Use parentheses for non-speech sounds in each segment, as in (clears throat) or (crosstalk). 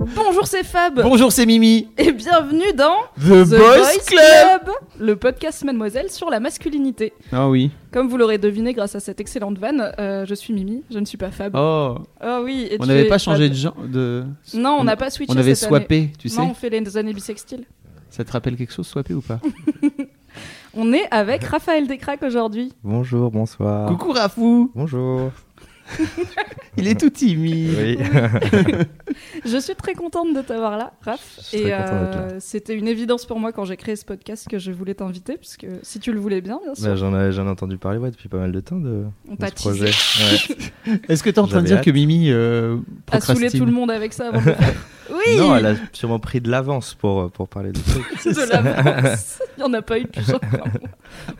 Bonjour, c'est Fab Bonjour, c'est Mimi. et bienvenue dans The, Boys, Club. le podcast Mademoiselle sur la masculinité. Ah oui. Comme vous l'aurez deviné grâce à cette excellente vanne, euh, je suis Mimi, je ne suis pas Fab. Oh, Ah oui, et on n'avait pas changé Fab. de genre de. Non, on n'a pas switché On avait cette année. swappé, tu sais. Non, on fait les années bisextiles. Ça te rappelle quelque chose, swappé ou pas? (laughs) On est avec Raphaël Descraques aujourd'hui. Bonjour, bonsoir. Coucou Rafou. Bonjour. Il est tout timide. Oui. (laughs) Je suis très contente de t'avoir là, Raph. Je suis et très content d'être là. euh, c'était une évidence pour moi quand j'ai créé ce podcast que je voulais t'inviter, puisque si tu le voulais bien, bien sûr. Bah, j'en, ai, j'en ai entendu parler ouais, depuis pas mal de temps de, on de ce projet. Ouais. (laughs) Est-ce que t'es en train de dire que Mimi euh, saouler procrastine tout le monde avec ça avant de le faire. (laughs) Oui Non, elle a sûrement pris de l'avance pour, pour parler de trucs. (laughs) de l'avance. Il n'y en a pas eu depuis genre.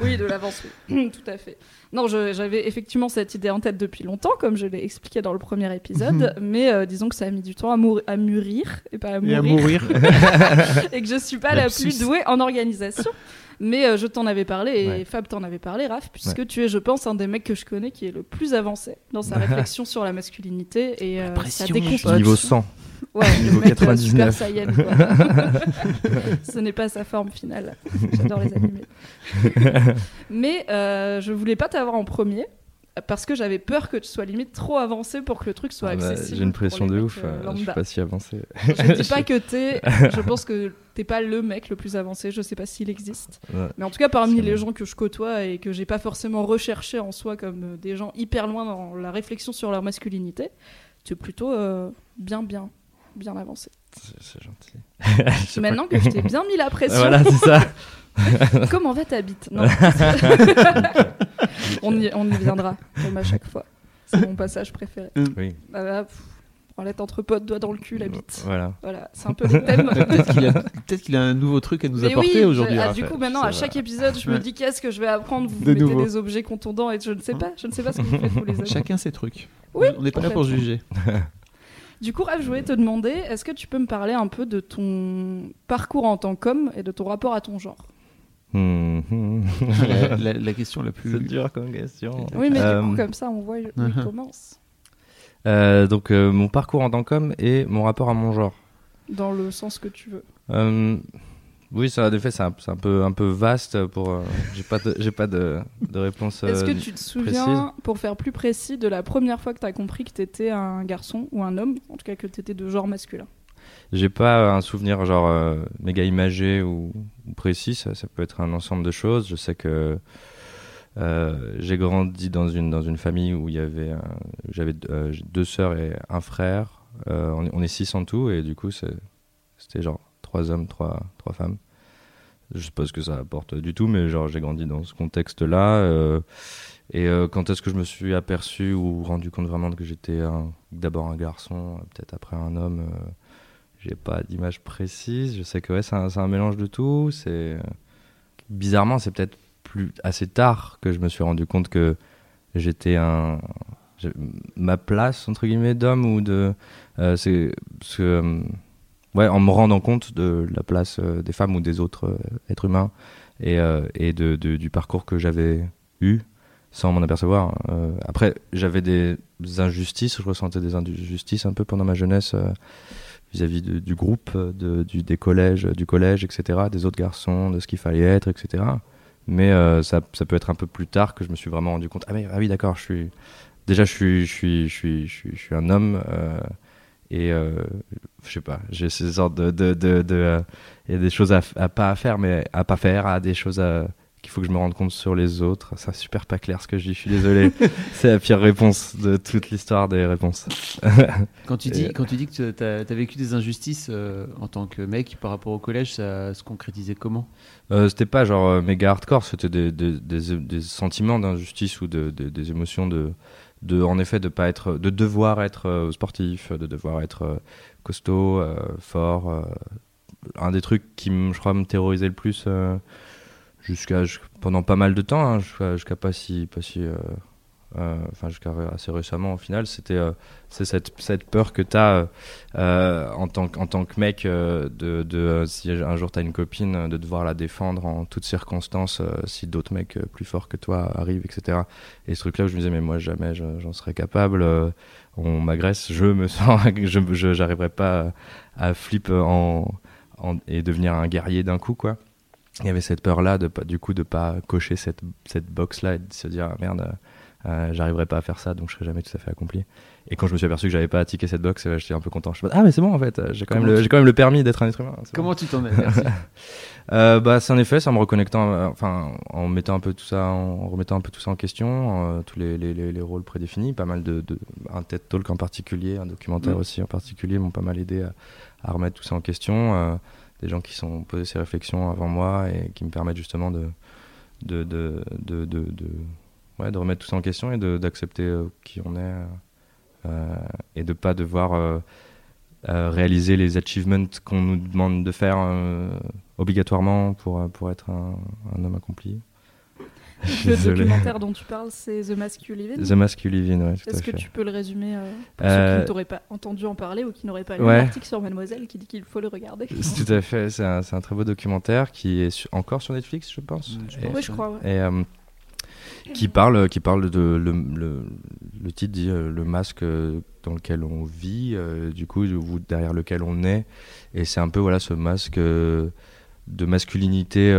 Oui, de l'avance, oui. (clears throat) Tout à fait. Non, j'avais effectivement cette idée en tête depuis longtemps, comme je l'ai expliqué dans le premier épisode, mais euh, disons que ça a mis du temps à, mûrir, et pas à Et à mourir, mourir. (laughs) et que je suis pas la plus douée en organisation. Mais euh, je t'en avais parlé, et Ouais. Fab t'en avait parlé, Raph, puisque tu es, je pense, un des mecs que je connais qui est le plus avancé dans sa (laughs) réflexion sur la masculinité et euh, pression, sa déconstruction. Niveau 100. Ouais, (laughs) Niveau le mec, euh, 99. Super Saiyan, quoi. (laughs) Ce n'est pas sa forme finale. J'adore les animés. (laughs) Mais euh, je voulais pas t'avoir en premier parce que j'avais peur que tu sois limite trop avancé pour que le truc soit Ah bah, accessible. j'ai une pression de ouf. euh, euh, je suis pas si avancé. Je dis pas que t'es. Je pense que t'es pas le mec le plus avancé. Je sais pas s'il existe. Ouais. Mais en tout cas, parmi les bon. gens que je côtoie et que j'ai pas forcément recherché en soi comme euh, des gens hyper loin dans la réflexion sur leur masculinité, tu es plutôt euh, bien, bien, bien avancé. C'est, gentil. (laughs) Maintenant que je t'ai bien mis la pression, Voilà, c'est ça. (laughs) comment va ta bite? Non. (laughs) on, y, on y viendra, comme à chaque fois. C'est mon passage préféré. Oui. Bah, bah, pff, branlette entre potes, doigt dans le cul, la bite. Voilà. Voilà, c'est un peu le thème. Peut-être qu'il a, a un nouveau truc à nous Mais apporter oui, aujourd'hui. ah, du coup, maintenant, à chaque épisode, je me dis qu'est-ce que je vais apprendre? Vous De mettez nouveau. des objets contondants et je ne sais pas. Je ne sais pas ce que vous faites, vous les amis. Chacun ses trucs. Oui, On n'est pas là pour juger. Du coup, Raph, je voulais te demander, est-ce que tu peux me parler un peu de ton parcours en tant qu'homme et de ton rapport à ton genre? Hmm, (laughs) la, la- la question la plus. C'est dur comme question. Oui, mais Euh, du coup, comme ça, on voit où il Uh-huh. commence. euh, donc, euh, mon parcours en tant qu'homme et mon rapport à mon genre. Dans le sens que tu veux. Oui, ça, de fait, c'est un, c'est un peu, un peu vaste pour. euh, j'ai pas de, j'ai pas de, de réponse. Est-ce que euh, tu te souviens, pour faire plus précis, de la première fois que tu as compris que tu étais un garçon ou un homme, en tout cas que tu étais de genre masculin? J'ai pas un souvenir genre euh, méga imagé ou, ou précis. Ça, ça peut être un ensemble de choses. Je sais que euh, j'ai grandi dans une dans une famille où il y avait, j'avais euh, deux sœurs et un frère. On, est, on est six en tout et du coup c'était genre trois hommes, trois femmes. Je sais pas ce que ça apporte du tout, mais genre j'ai grandi dans ce contexte-là. euh, et euh, quand est-ce que je me suis aperçu ou rendu compte vraiment que j'étais d'abord un garçon, peut-être après un homme. euh, j'ai pas d'image précise. Je sais que ouais, c'est un, mélange de tout. C'est bizarrement, c'est peut-être plus assez tard que je me suis rendu compte que j'étais un ma place entre guillemets d'homme ou de euh, c'est euh, ouais en me rendant compte de la place euh, des femmes ou des autres euh, êtres humains et, euh, et de, du parcours que j'avais eu sans m'en apercevoir. Après, j'avais des injustices, je ressentais des injustices un peu pendant ma jeunesse vis-à-vis du groupe, de, du, des collèges, du collège, etc., des autres garçons, de ce qu'il fallait être, etc. Mais ça, ça peut être un peu plus tard que je me suis vraiment rendu compte. Ah, mais, ah oui, d'accord, je suis. Déjà, je suis, je suis, je suis, je suis un homme. Euh, et euh, je sais pas, j'ai ces sortes de. de, de, de, euh, Il y a des choses à, à pas à faire, mais à pas faire, à des choses à, qu'il faut que je me rende compte sur les autres. C'est super pas clair ce que je dis, je suis désolé. (laughs) c'est la pire réponse de toute l'histoire des réponses. (laughs) Quand tu dis, Et- quand tu dis que tu as, vécu des injustices euh, en tant que mec par rapport au collège, ça se concrétisait comment? Euh, c'était pas genre euh, méga hardcore, c'était des, des, des, des sentiments d'injustice ou de- des émotions de, de, en effet, de pas être, de devoir être euh, sportif, de devoir être euh, costaud, euh, fort. un des trucs qui, je crois, me terrorisait le plus jusqu'à jusqu'- pendant pas mal de temps, hein, jusqu'à pas si, pas si, enfin jusqu'à assez récemment au final, c'était euh, c'est cette, cette peur que tu as en, tant, que- en tant que mec euh, de, de euh, si un jour tu as une copine, euh, de devoir la défendre en toutes circonstances euh, si d'autres mecs euh, plus forts que toi arrivent, etc. Et ce truc-là où je me disais, mais moi jamais je- j'en serais capable, euh, on m'agresse, je me (laughs) sens, je j'arriverai pas à, flip en, et devenir un guerrier d'un coup, quoi. Il y avait cette peur-là de pas, du coup, de pas cocher cette, cette box-là et de se dire, ah, merde, euh, j'arriverai pas à faire ça, donc je serai jamais tout à fait accompli. Et quand je me suis aperçu que j'avais pas à ticker cette box, j'étais un peu content. Je me suis dit, ah, mais c'est bon, en fait, j'ai quand, même le- tu- quand même le permis d'être un être humain. bon. Comment tu t'en es. (laughs) Euh, bah, c'est en effet, c'est en me reconnectant, euh, enfin, en mettant un peu tout ça, en remettant un peu tout ça en question, euh, tous les, les, les, les rôles prédéfinis, pas mal de, de un TED Talk en particulier, un documentaire Mm. aussi en particulier, m'ont pas mal aidé à, à remettre tout ça en question. des gens qui sont posés ces réflexions avant moi et qui me permettent justement de, de, de- ouais, de remettre tout ça en question et de- d'accepter euh, qui on est euh, euh, et de pas devoir euh, euh, réaliser les achievements qu'on nous demande de faire euh, obligatoirement pour, pour être un, un homme accompli. Le (laughs) désolé. documentaire dont tu parles, c'est The Mask You Live In. The Mask You Live In, ouais, tout à Est-ce que fait. tu peux le résumer euh, pour ceux qui ne t'auraient pas entendu en parler ou qui n'auraient pas lu ouais. l'article sur Mademoiselle qui dit qu'il faut le regarder? (laughs) C'est Tout à fait, c'est un, c'est un très beau documentaire qui est su- encore sur Netflix, je pense. Mm, je Et- pense. Oui, je crois. ouais. et euh, qui parle qui parle de le, le, titre dit euh, le masque euh, dans lequel on vit euh, du coup ou derrière lequel on est. Et c'est un peu voilà ce masque de masculinité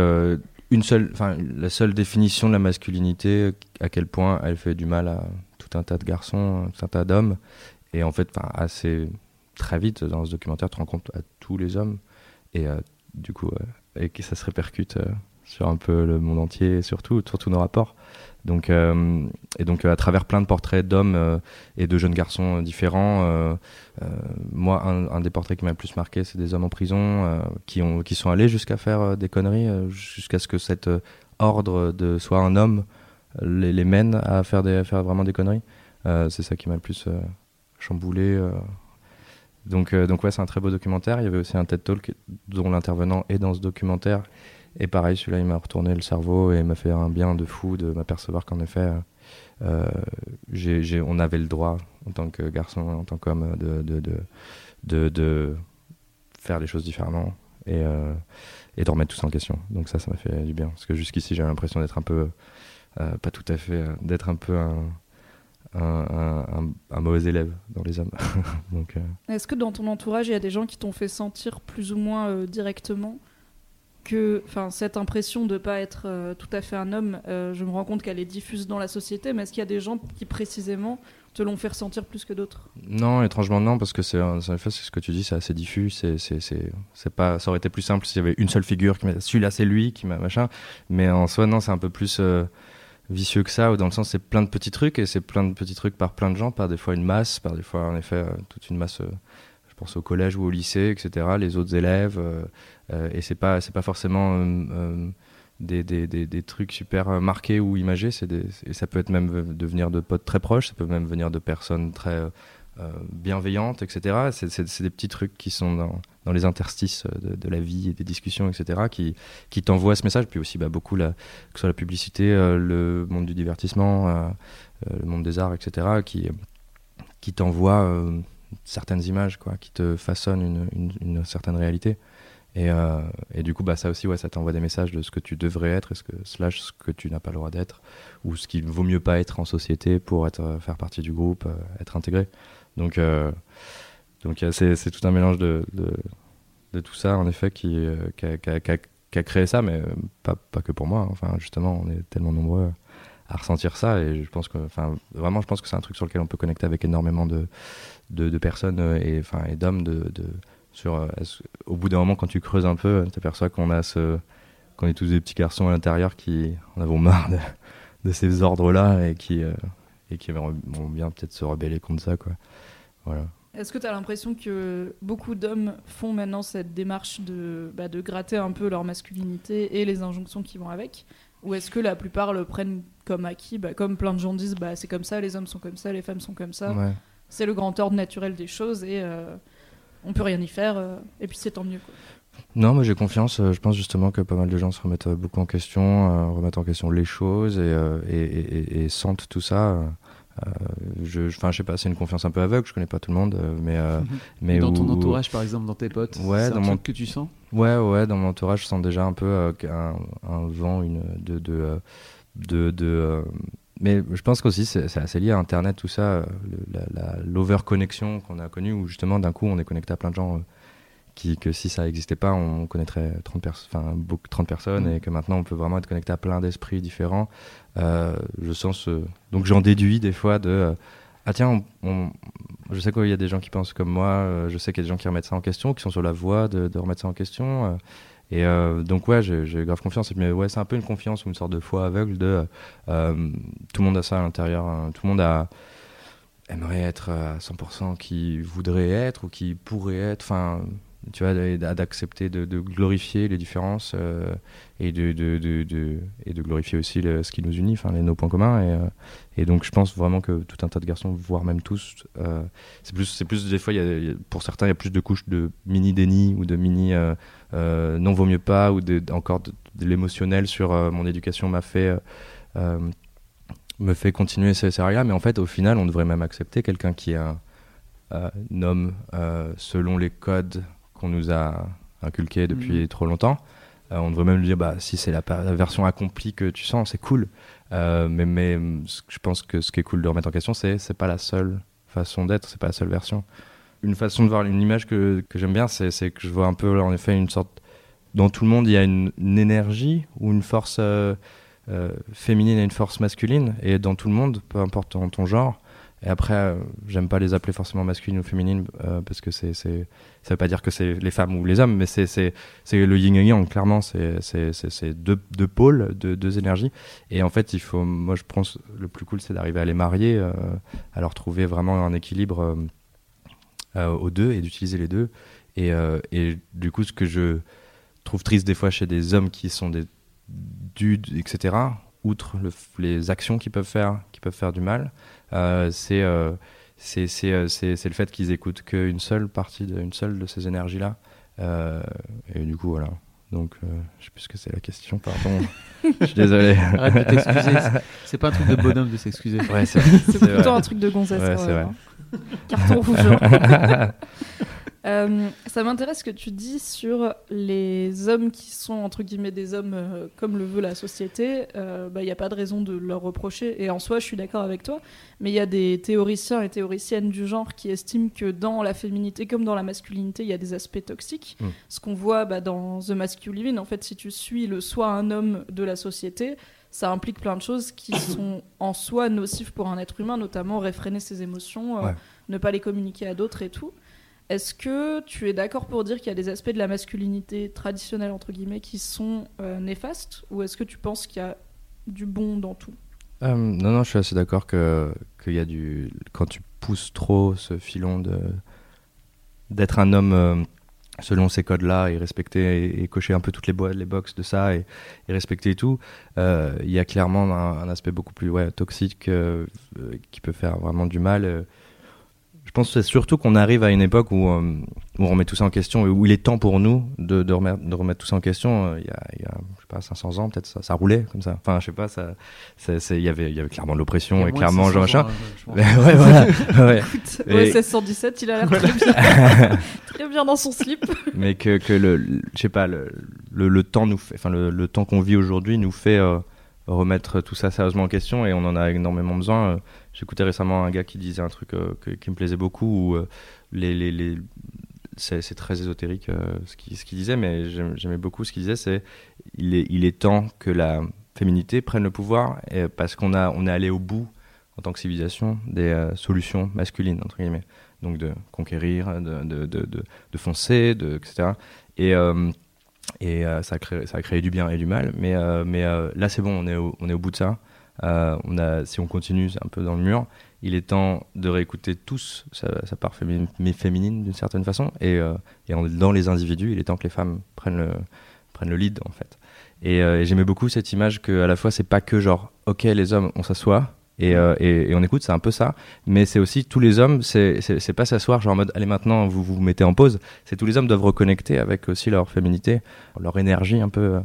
une seule enfin la seule définition de la masculinité à quel point elle fait du mal à tout un tas de garçons tout un tas d'hommes. Et en fait assez très vite dans ce documentaire tu rends compte à tous les hommes. Et du coup et que ça se répercute sur un peu le monde entier et surtout sur tous nos rapports donc euh, et donc euh, à travers plein de portraits d'hommes euh, et de jeunes garçons différents moi un, un des portraits qui m'a le plus marqué c'est des hommes en prison qui ont qui sont allés jusqu'à faire des conneries jusqu'à ce que cet ordre de soit un homme les, les mène à faire des à faire vraiment des conneries. C'est ça qui m'a le plus chamboulé donc donc ouais c'est un très beau documentaire. Il y avait aussi un TED Talk dont l'intervenant est dans ce documentaire et pareil, celui-là, il m'a retourné le cerveau et m'a fait un bien de fou de m'apercevoir qu'en effet, euh, on avait le droit, en tant que garçon, en tant qu'homme, de, faire les choses différemment et, euh, de remettre tout ça en question. Donc ça, ça m'a fait du bien. Parce que jusqu'ici, j'avais l'impression d'être un peu, euh, pas tout à fait, euh, d'être un peu un, un, mauvais élève dans les hommes. (laughs) Est-ce que dans ton entourage, il y a des gens qui t'ont fait sentir plus ou moins directement? Enfin, cette impression de ne pas être euh, tout à fait un homme, euh, je me rends compte qu'elle est diffuse dans la société, mais est-ce qu'il y a des gens qui précisément te l'ont fait ressentir plus que d'autres? Non, étrangement non, parce que c'est en c'est ce que tu dis, c'est assez diffus. C'est pas. Ça aurait été plus simple s'il y avait une seule figure qui. Celui-là, c'est lui qui m'a machin. Mais en soi, non, c'est un peu plus euh, vicieux que ça. Ou dans le sens, c'est plein de petits trucs et c'est plein de petits trucs par plein de gens, par des fois une masse, par des fois en effet toute une masse. je pense au collège ou au lycée, etc. Les autres élèves et c'est pas pas forcément euh, euh, des, des, des, des trucs super euh, marqués ou imagés. C'est et ça peut être même de venir de potes très proches, ça peut même venir de personnes très euh, euh, bienveillantes, etc. C'est, des petits trucs qui sont dans, dans les interstices de, la vie et des discussions, etc. qui, qui t'envoient ce message. Puis aussi bah, beaucoup, la, que ce soit la publicité, euh, le monde du divertissement, euh, euh, le monde des arts, etc. qui, qui t'envoient euh, certaines images, quoi, qui te façonnent une, une certaine réalité. Et, euh, et du coup, bah, ça aussi, ouais, ça t'envoie des messages de ce que tu devrais être, et ce que, slash ce que tu n'as pas le droit d'être, ou ce qu'il vaut mieux pas être en société pour être, euh, faire partie du groupe, euh, être intégré. Donc, donc c'est, tout un mélange de, de, tout ça, en effet, qui, qui, a, créé ça, mais pas, pas que pour moi. hein. Enfin, justement, on est tellement nombreux à ressentir ça, et je pense que, enfin, vraiment, je pense que c'est un truc sur lequel on peut connecter avec énormément de, de, de personnes et, enfin, et d'hommes de, sur, euh, au bout d'un moment, quand tu creuses un peu, tu aperçois qu'on a ce qu'on est tous des petits garçons à l'intérieur qui en avons marre de, de ces ordres-là et qui, euh, et qui vont bien peut-être se rebeller contre ça. Quoi. Voilà. Est-ce que tu as l'impression que beaucoup d'hommes font maintenant cette démarche de, bah, de gratter un peu leur masculinité et les injonctions qui vont avec? Ou est-ce que la plupart le prennent comme acquis? Bah, Comme plein de gens disent, bah, c'est comme ça, les hommes sont comme ça, les femmes sont comme ça. Ouais. C'est le grand ordre naturel des choses et euh, on peut rien y faire. euh, et puis c'est tant mieux. Quoi. Non, moi j'ai confiance. euh, Je pense justement que pas mal de gens se remettent euh, beaucoup en question, euh, remettent en question les choses et, euh, et, et- et- et sentent tout ça. euh, je, je- enfin, je sais pas, c'est une confiance un peu aveugle. Je connais pas tout le monde, mais euh, (laughs) mais dans où- ton entourage, par exemple, dans tes potes, Ouais, c'est dans un mon- truc que tu sens? Ouais, ouais, dans mon entourage, je sens déjà un peu euh, un, un vent, une de de de, de, euh, mais je pense qu'aussi c'est c'est assez lié à Internet, tout ça, euh, l'over-connexion qu'on a connue, où justement d'un coup on est connecté à plein de gens euh, qui, que si ça n'existait pas, on connaîtrait 30, pers- enfin, beaucoup, 30 personnes, Mm. et que maintenant on peut vraiment être connecté à plein d'esprits différents. Euh, je sens ce... Donc j'en déduis des fois de... euh, ah tiens, on- on- je sais qu'il y a des gens qui pensent comme moi, euh, je sais qu'il y a des gens qui remettent ça en question, qui sont sur la voie de, de remettre ça en question. Euh, et euh, donc ouais, j'ai grave confiance. Mais ouais, c'est un peu une confiance ou une sorte de foi aveugle de euh, tout le monde a ça à l'intérieur. hein, tout le monde a aimerait être à 100% qui voudrait être ou qui pourrait être. Enfin, tu vois, d'a- d'accepter de, glorifier les différences euh, et de, de, de- et de glorifier aussi ce qui nous unit, enfin nos points communs. Et, euh, et donc je pense vraiment que tout un tas de garçons, voire même tous, euh, c'est plus, plus des fois, pour certains, il y a plus de couches de mini déni ou de mini non vaut mieux pas ou encore de, l'émotionnel sur mon éducation m'a fait me fait continuer ces séries-là. Mais en fait, au final, on devrait même accepter quelqu'un qui est un, un homme selon les codes qu'on nous a inculqués depuis Mhm. trop longtemps. Euh, on devrait même lui dire, bah, si c'est la, version accomplie que tu sens, c'est cool. Euh, mais, je pense que ce qui est cool de remettre en question, c'est c'est pas la seule façon d'être, c'est pas la seule version. Une façon de voir une image que, que j'aime bien, c'est que je vois un peu en effet une sorte. Dans tout le monde, il y a une, une énergie ou une force euh, féminine et une force masculine. Et dans tout le monde, peu importe ton, ton genre. Et après, euh, j'aime pas les appeler forcément masculines ou féminines euh, parce que c'est, c'est, ça veut pas dire que c'est les femmes ou les hommes, mais c'est, c'est, c'est le yin et yang, clairement. C'est, c'est, c'est, deux, pôles, deux, énergies. Et en fait, il faut, moi, je pense, le plus cool, c'est d'arriver à les marier, euh, à leur trouver vraiment un équilibre euh, aux deux et d'utiliser les deux. Et, et du coup, ce que je trouve triste des fois chez des hommes qui sont des dudes, etc., outre les actions qu'ils peuvent faire, qui peuvent faire du mal, c'est euh, c'est c'est, euh, c'est- c'est le fait qu'ils écoutent qu'une seule partie, de, une seule de ces énergies-là. Euh, et du coup, voilà. Donc, euh, je sais plus ce que c'est la question, pardon. je suis désolé. (laughs) Arrête de t'excuser. c'est- pas un truc de bonhomme de s'excuser. Ouais, (laughs) c'est plutôt vrai. un truc de gonzesse. Ouais, quand c'est même, vrai. hein. Carton (laughs) rouge. Euh, ça m'intéresse ce que tu dis sur les hommes qui sont entre guillemets des hommes euh, comme le veut la société. Il n'y a pas de raison de leur reprocher. Et en soi, je suis d'accord avec toi. Mais il y a des théoriciens et théoriciennes du genre qui estiment que dans la féminité comme dans la masculinité, il y a des aspects toxiques. Mm. Ce qu'on voit bah, dans The Masculine, en fait, si tu suis le soi un homme de la société, ça implique plein de choses qui (coughs) sont en soi nocives pour un être humain, notamment réfréner ses émotions, euh, Ouais. ne pas les communiquer à d'autres et tout. Est-ce que tu es d'accord pour dire qu'il y a des aspects de la masculinité traditionnelle, entre guillemets, qui sont euh, néfastes Ou est-ce que tu penses qu'il y a du bon dans tout? Euh, non, non, je suis assez d'accord que y a du quand tu pousses trop ce filon de d'être un homme euh, selon ces codes-là et respecter et, cocher un peu toutes les, bo- les boxes de ça et, respecter tout, il y a clairement un, aspect beaucoup plus toxique qui peut faire vraiment du mal. Je pense que c'est surtout qu'on arrive à une époque où, euh, où on remet tout ça en question et où il est temps pour nous de, de, remettre, de remettre tout ça en question. Euh, Il y a, il y a, je sais pas, 500 ans, peut-être ça, ça roulait comme ça. Enfin, je sais pas, ça, ça- c'est- il y avait, il y avait clairement de l'oppression et clairement 600 genre machin. Mais (laughs) ouais, voilà. (laughs) ouais. Écoute, Et- OSS 117, il a l'air très bien, (laughs) très bien dans son slip. mais que, que le, le- je sais pas, le, le, le temps nous fait, enfin le, le temps qu'on vit aujourd'hui nous fait euh, remettre tout ça sérieusement en question et on en a énormément besoin. Euh, J'écoutais récemment un gars qui disait un truc euh, qui me plaisait beaucoup euh, c'est très ésotérique euh, ce qu'il disait, mais j'aimais beaucoup ce qu'il disait, c'est il est, temps que la féminité prenne le pouvoir parce qu'on a on est allé au bout en tant que civilisation des solutions masculines entre guillemets, donc de conquérir, de, de, de, foncer, de, etc. Et, ça, a créé, ça a créé du bien et du mal. Mais, là, c'est bon, on est, on est au bout de ça. Euh, si on continue un peu dans le mur, il est temps de réécouter tous sa, sa part féminine, féminine d'une certaine façon. Et, euh, en- dans les individus, il est temps que les femmes prennent le, prennent le lead, en fait. Et, euh, et j'aimais beaucoup cette image que à la fois, c'est pas que genre, ok, les hommes, on s'assoit. Et, euh, on écoute, c'est un peu ça, mais c'est aussi tous les hommes, c'est pas s'asseoir genre en mode allez maintenant vous vous mettez en pause, c'est tous les hommes doivent reconnecter avec aussi leur féminité, leur énergie un peu euh,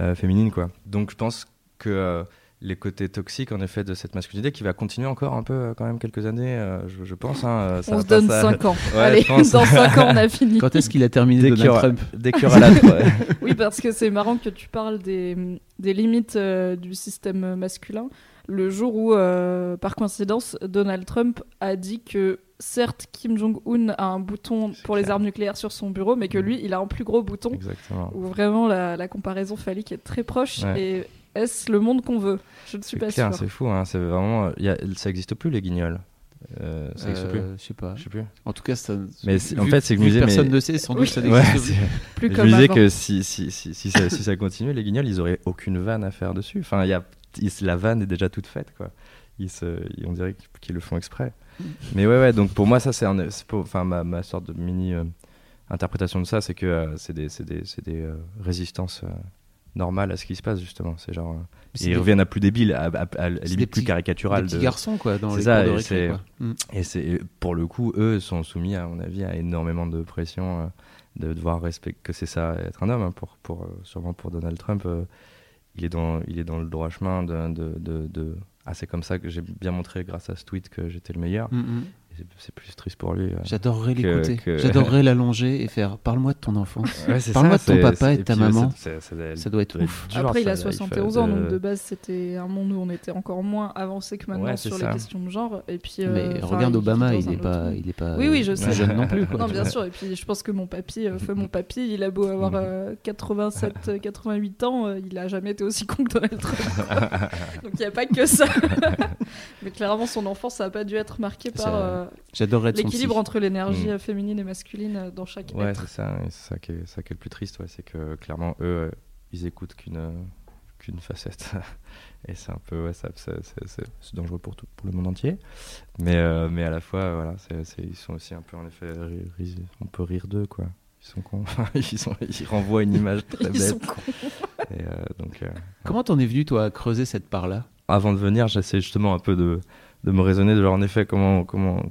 euh, féminine quoi. Donc je pense que euh, les côtés toxiques en effet de cette masculinité qui va continuer encore un peu euh, quand même quelques années, euh, je, je pense. Hein, euh, ça On se donne ça- 5 ans. Ouais, Allez, dans 5 ans, on a (laughs) fini. Quand est-ce qu'il a terminé Dès Donald aura- Trump Dès qu'il y aura la (laughs) ouais. Oui, parce que c'est marrant que tu parles des, des limites euh, du système masculin. Le jour où, euh, par coïncidence, Donald Trump a dit que certes, Kim Jong-un a un bouton pour les armes nucléaires sur son bureau, mais que lui, il a un plus gros bouton, exactement. où vraiment la, la comparaison phallique est très proche. Ouais. Et est-ce le monde qu'on veut? Je ne suis C'est pas clair, c'est fou. Hein, c'est vraiment, il y a- ça existe plus les guignols. Euh, ça existe plus. Euh, Je sais pas. Je sais plus. En tout cas, ça, Mais vu- en fait, c'est que je disais, personne mais- ne sait, sans doute Oui. ça Ouais, n'existe plus. (laughs) Plus je comme me disais avant. que si, si, si, si, ça, si ça continuait, les guignols, ils auraient aucune vanne à faire dessus. Enfin, il y a, ils- la vanne est déjà toute faite, quoi. Ils se, ils- on dirait qu'ils le font exprès. (laughs) Mais ouais, ouais, donc pour moi, ça, c'est un- enfin, ma, ma sorte de mini euh, interprétation de ça, c'est que euh, c'est des, c'est des, c'est des euh, résistances euh, normales à ce qui se passe, justement. C'est genre. euh, ils des- reviennent à plus débile, à, à, à- à limite plus caricatural. Des petits de- garçons, quoi, dans C'est les ça, de et récré, c'est- quoi. Mm. et c'est pour le coup, eux sont soumis, à mon avis, à énormément de pression euh, de devoir respecter que c'est ça être un homme. hein, pour, pour, euh, sûrement pour Donald Trump, euh, il est dans, il est dans le droit chemin de, de, de, de- ah c'est comme ça que j'ai bien montré grâce à ce tweet que j'étais le meilleur. Mm, mm. C'est- plus triste pour lui. euh. J'adorerais Que- l'écouter. que- (laughs) J'adorerais l'allonger et faire Parle-moi de ton enfance. Ouais, c'est Parle-moi ça, de ton c'est- papa et de ta maman. c'est- c'est- ça Ça doit être ouf. dur, Après, il a ça, il 71 fait ans, de- donc de base, c'était un monde où on était encore moins avancé que maintenant Ouais, sur ça. les questions de genre. Et puis, euh, Mais regarde il Obama, il dans un est autre pas, il est pas Oui, oui, je sais. jeune (laughs) non plus. Quoi, Non, bien sûr. Et puis, je pense que mon papy, euh, feu mon papy, il a beau avoir Mhm. euh, 87, euh, 88 ans, euh, il a jamais été aussi con que Donald Trump. (laughs) Donc, il n'y a pas que ça. Mais clairement, son enfance, ça n'a pas dû être marqué par euh, J'adorerais être son l'équilibre entre l'énergie euh, féminine et masculine euh, dans chaque Ouais, être. c'est ça, ça qui est, ça qui est le plus triste, ouais, c'est que clairement eux, euh, ils écoutent qu'une euh, qu'une facette, (laughs) et c'est un peu, ouais, ça, c'est, dangereux pour tout, pour le monde entier, mais euh, mais à la fois, voilà, c'est, ils sont aussi un peu en effet, ri- ri- on peut rire d'eux, quoi. Ils sont cons, (laughs) ils, sont, ils renvoient une image très Ils sont bête. cons. Et, euh, donc, euh, Comment t'en es venu, toi, à creuser cette part-là? Avant de venir, j'essaie justement un peu de, de me raisonner de genre en effet comment comment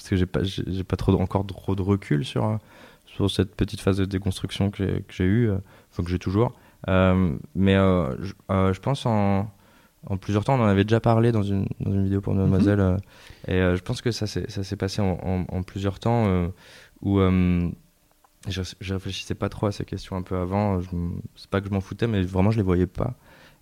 parce que j'ai pas j'ai pas trop encore trop de recul sur euh, sur cette petite phase de déconstruction que j'ai que j'ai eue, euh, enfin que j'ai toujours. Euh, mais euh, je, euh, je pense en en plusieurs temps, on en avait déjà parlé dans une, dans une vidéo pour Mademoiselle, euh, et je pense que ça s'est ça s'est passé en, en, en plusieurs temps où je, je réfléchissais pas trop à ces questions un peu avant. Je C'est pas que je m'en foutais, mais vraiment je les voyais pas.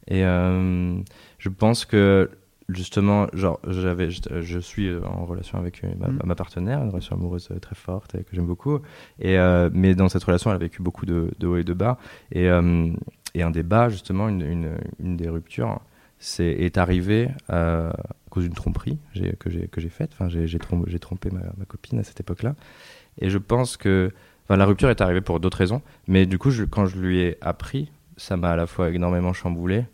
Et je pense que justement, genre, j'avais, je, je suis en relation avec euh, ma, Mhm. ma partenaire, une relation amoureuse euh, très forte que j'aime beaucoup. Et euh, mais dans cette relation, elle a vécu beaucoup de, de hauts et de bas. Et, euh, et un des bas, justement, une, une, une des ruptures, c'est est arrivé euh, à cause d'une tromperie j'ai- que j'ai que j'ai faite. Enfin, j'ai j'ai trompé, j'ai trompé ma, ma copine à cette époque-là. Et je pense que, enfin, la rupture est arrivée pour d'autres raisons. Mais du coup, je- quand je lui ai appris, ça m'a à la fois énormément chamboulé.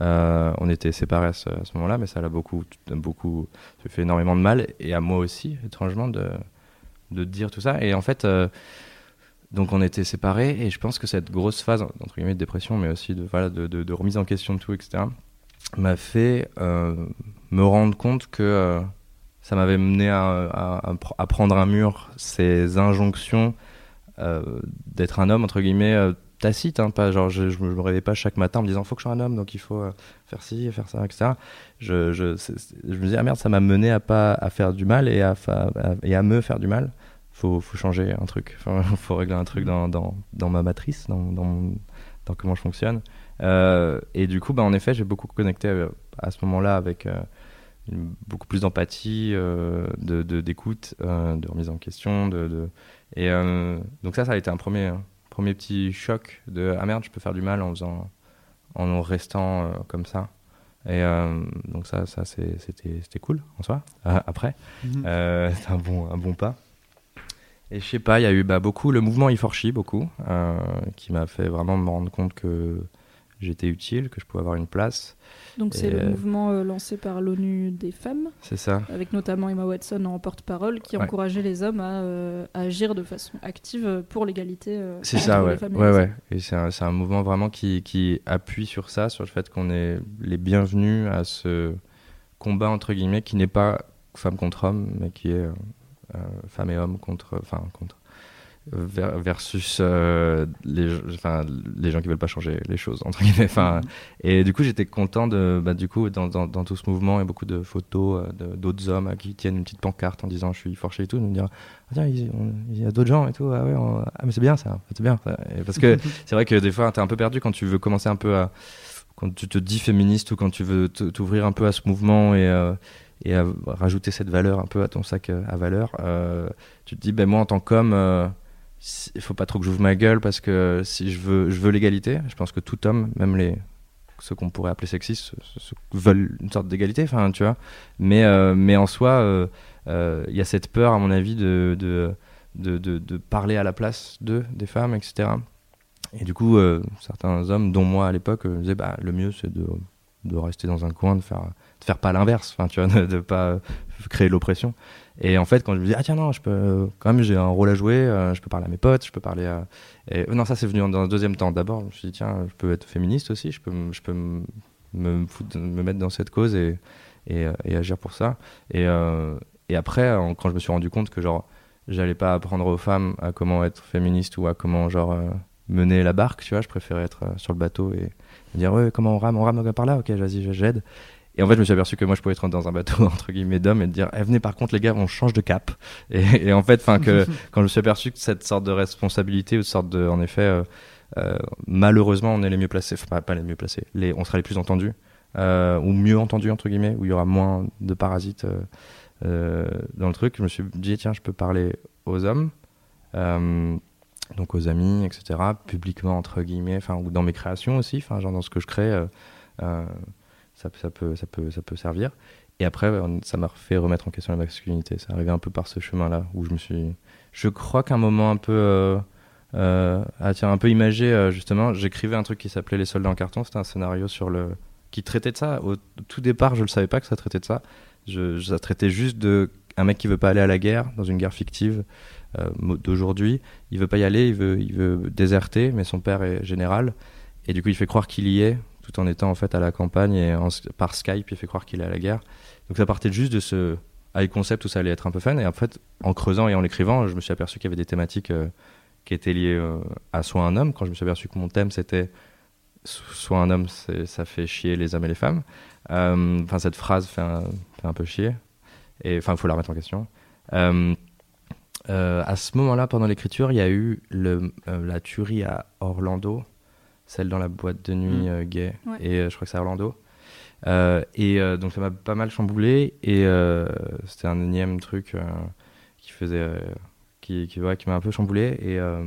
Euh, on était séparés à ce, moment-là, mais ça l'a beaucoup, beaucoup, fait énormément de mal, et à moi aussi, étrangement, de, dire tout ça. Et en fait, euh, donc on était séparés, et je pense que cette grosse phase, entre guillemets, de dépression, mais aussi de, remise en question de tout, etc., m'a fait euh, me rendre compte que ça m'avait mené à, à- à pr- à prendre un mur, ces injonctions d'être un homme, entre guillemets, tacite, hein, pas genre je, je me réveillais pas chaque matin en me disant faut que je sois un homme, donc il faut euh, faire ci, faire ça, etc. Je, me disais ah merde, ça m'a mené à pas à faire du mal et à, me faire du mal. Faut, faut changer un truc, (laughs) faut, faut régler un truc dans, ma matrice, dans, comment je fonctionne. Euh, et du coup, bah, en effet, j'ai beaucoup connecté euh, à ce moment-là avec beaucoup plus d'empathie, de, d'écoute, de remise en question. De, Et donc ça, ça a été un premier, un premier petit choc de ah merde, je peux faire du mal en faisant, en restant euh, comme ça. Et euh, donc ça, ça c'était, cool en soi. Euh, après, Mhm. euh, (laughs) c'est un bon, un bon pas. Et je sais pas, il y a eu bah, beaucoup le mouvement e beaucoup, qui m'a fait vraiment me rendre compte que j'étais utile, que je pouvais avoir une place. Donc c'est le euh, mouvement euh, lancé par l'ONU des femmes, C'est ça. avec notamment Emma Watson en porte-parole, qui Ouais. encourageait les hommes à, euh, à agir de façon active pour l'égalité. euh, C'est ça, les ouais. femmes ouais. Et c'est un, mouvement vraiment qui, qui appuie sur ça, sur le fait qu'on est les bienvenus à ce combat, entre guillemets, qui n'est pas femme contre homme, mais qui est femme et homme contre. Enfin, contre. Ver- versus euh, les, enfin, les gens qui veulent pas changer les choses entre guillemets. Enfin et du coup j'étais content de bah, du coup dans, dans, dans tout ce mouvement et beaucoup de photos euh, d'autres hommes euh, qui tiennent une petite pancarte en disant je suis forché et tout de me dire ah, tiens il, on- il y a d'autres gens et tout ah ouais on- ah mais c'est bien ça c'est bien ça. Parce que c'est vrai que des fois t'es un peu perdu quand tu veux commencer un peu à quand tu te dis féministe ou quand tu veux t'ouvrir un peu à ce mouvement et euh, et à rajouter cette valeur un peu à ton sac à valeur tu te dis ben moi en tant qu'homme il faut pas trop que j'ouvre ma gueule parce que si je veux je veux l'égalité je pense que tout homme même les ceux qu'on pourrait appeler sexistes veulent une sorte d'égalité enfin tu vois. Mais euh, mais en soi euh, euh, il y a cette peur à mon avis de de, de, parler à la place d'eux des femmes etc et du coup certains hommes dont moi à l'époque disaient bah le mieux c'est de de rester dans un coin de faire de faire pas l'inverse enfin tu vois (laughs) de, de pas créer l'oppression et en fait quand je me dis ah tiens non je peux quand même j'ai un rôle à jouer euh, je peux parler à mes potes je peux parler à euh, non ça c'est venu en- dans un deuxième temps. D'abord je me suis dit tiens je peux être féministe aussi je peux je peux me mettre dans cette cause et et, euh, agir pour ça. Et et après quand je me suis rendu compte que genre j'allais pas apprendre aux femmes à comment être féministe ou à comment genre mener la barque tu vois je préférais être sur le bateau et dire ouais comment on rame on rame par là ok vas-y j'aide et en fait je me suis aperçu que moi je pouvais être dans un bateau (laughs) entre guillemets d'hommes et de dire eh, venez par contre les gars on change de cap. Et, et en fait enfin que (laughs) quand je me suis aperçu que cette sorte de responsabilité ou sorte de en effet euh, euh, malheureusement on est les mieux placés enfin pas, pas les mieux placés les, on sera les plus entendus euh, ou mieux entendus entre guillemets où il y aura moins de parasites dans le truc je me suis dit tiens je peux parler aux hommes donc aux amis etc publiquement entre guillemets enfin ou dans mes créations aussi enfin genre dans ce que je crée ça, peut ça peut ça peut servir. Et après ça m'a fait remettre en question la masculinité. Ça arrivait un peu par ce chemin là où je me suis je crois qu'un moment un peu euh, euh, ah tiens un peu imagé euh, justement j'écrivais un truc qui s'appelait les soldats en carton. C'était un scénario sur le qui traitait de ça. Au tout départ je le savais pas que ça traitait de ça. Ça traitait juste de un mec qui veut pas aller à la guerre dans une guerre fictive d'aujourd'hui. Il veut pas y aller il veut il veut déserter mais son père est général. Et du coup il fait croire qu'il y est tout en étant en fait à la campagne et par Skype il fait croire qu'il est à la guerre. Donc ça partait juste de ce high concept où ça allait être un peu fun. Et en fait en creusant et en l'écrivant je me suis aperçu qu'il y avait des thématiques euh, qui étaient liées euh, à soit un homme. Quand je me suis aperçu que mon thème c'était so- soit un homme ça fait chier les hommes et les femmes. Euh, enfin cette phrase fait un, peu chier. Et enfin il faut la remettre en question. À ce moment-là pendant l'écriture il y a eu la tuerie à Orlando celle dans la boîte de nuit Mm. euh, gay Ouais. et euh, je crois que c'est à Orlando euh, et euh, donc ça m'a pas mal chamboulé et euh, c'était un énième truc euh, qui faisait euh, qui, qui, ouais, qui m'a un peu chamboulé et, euh,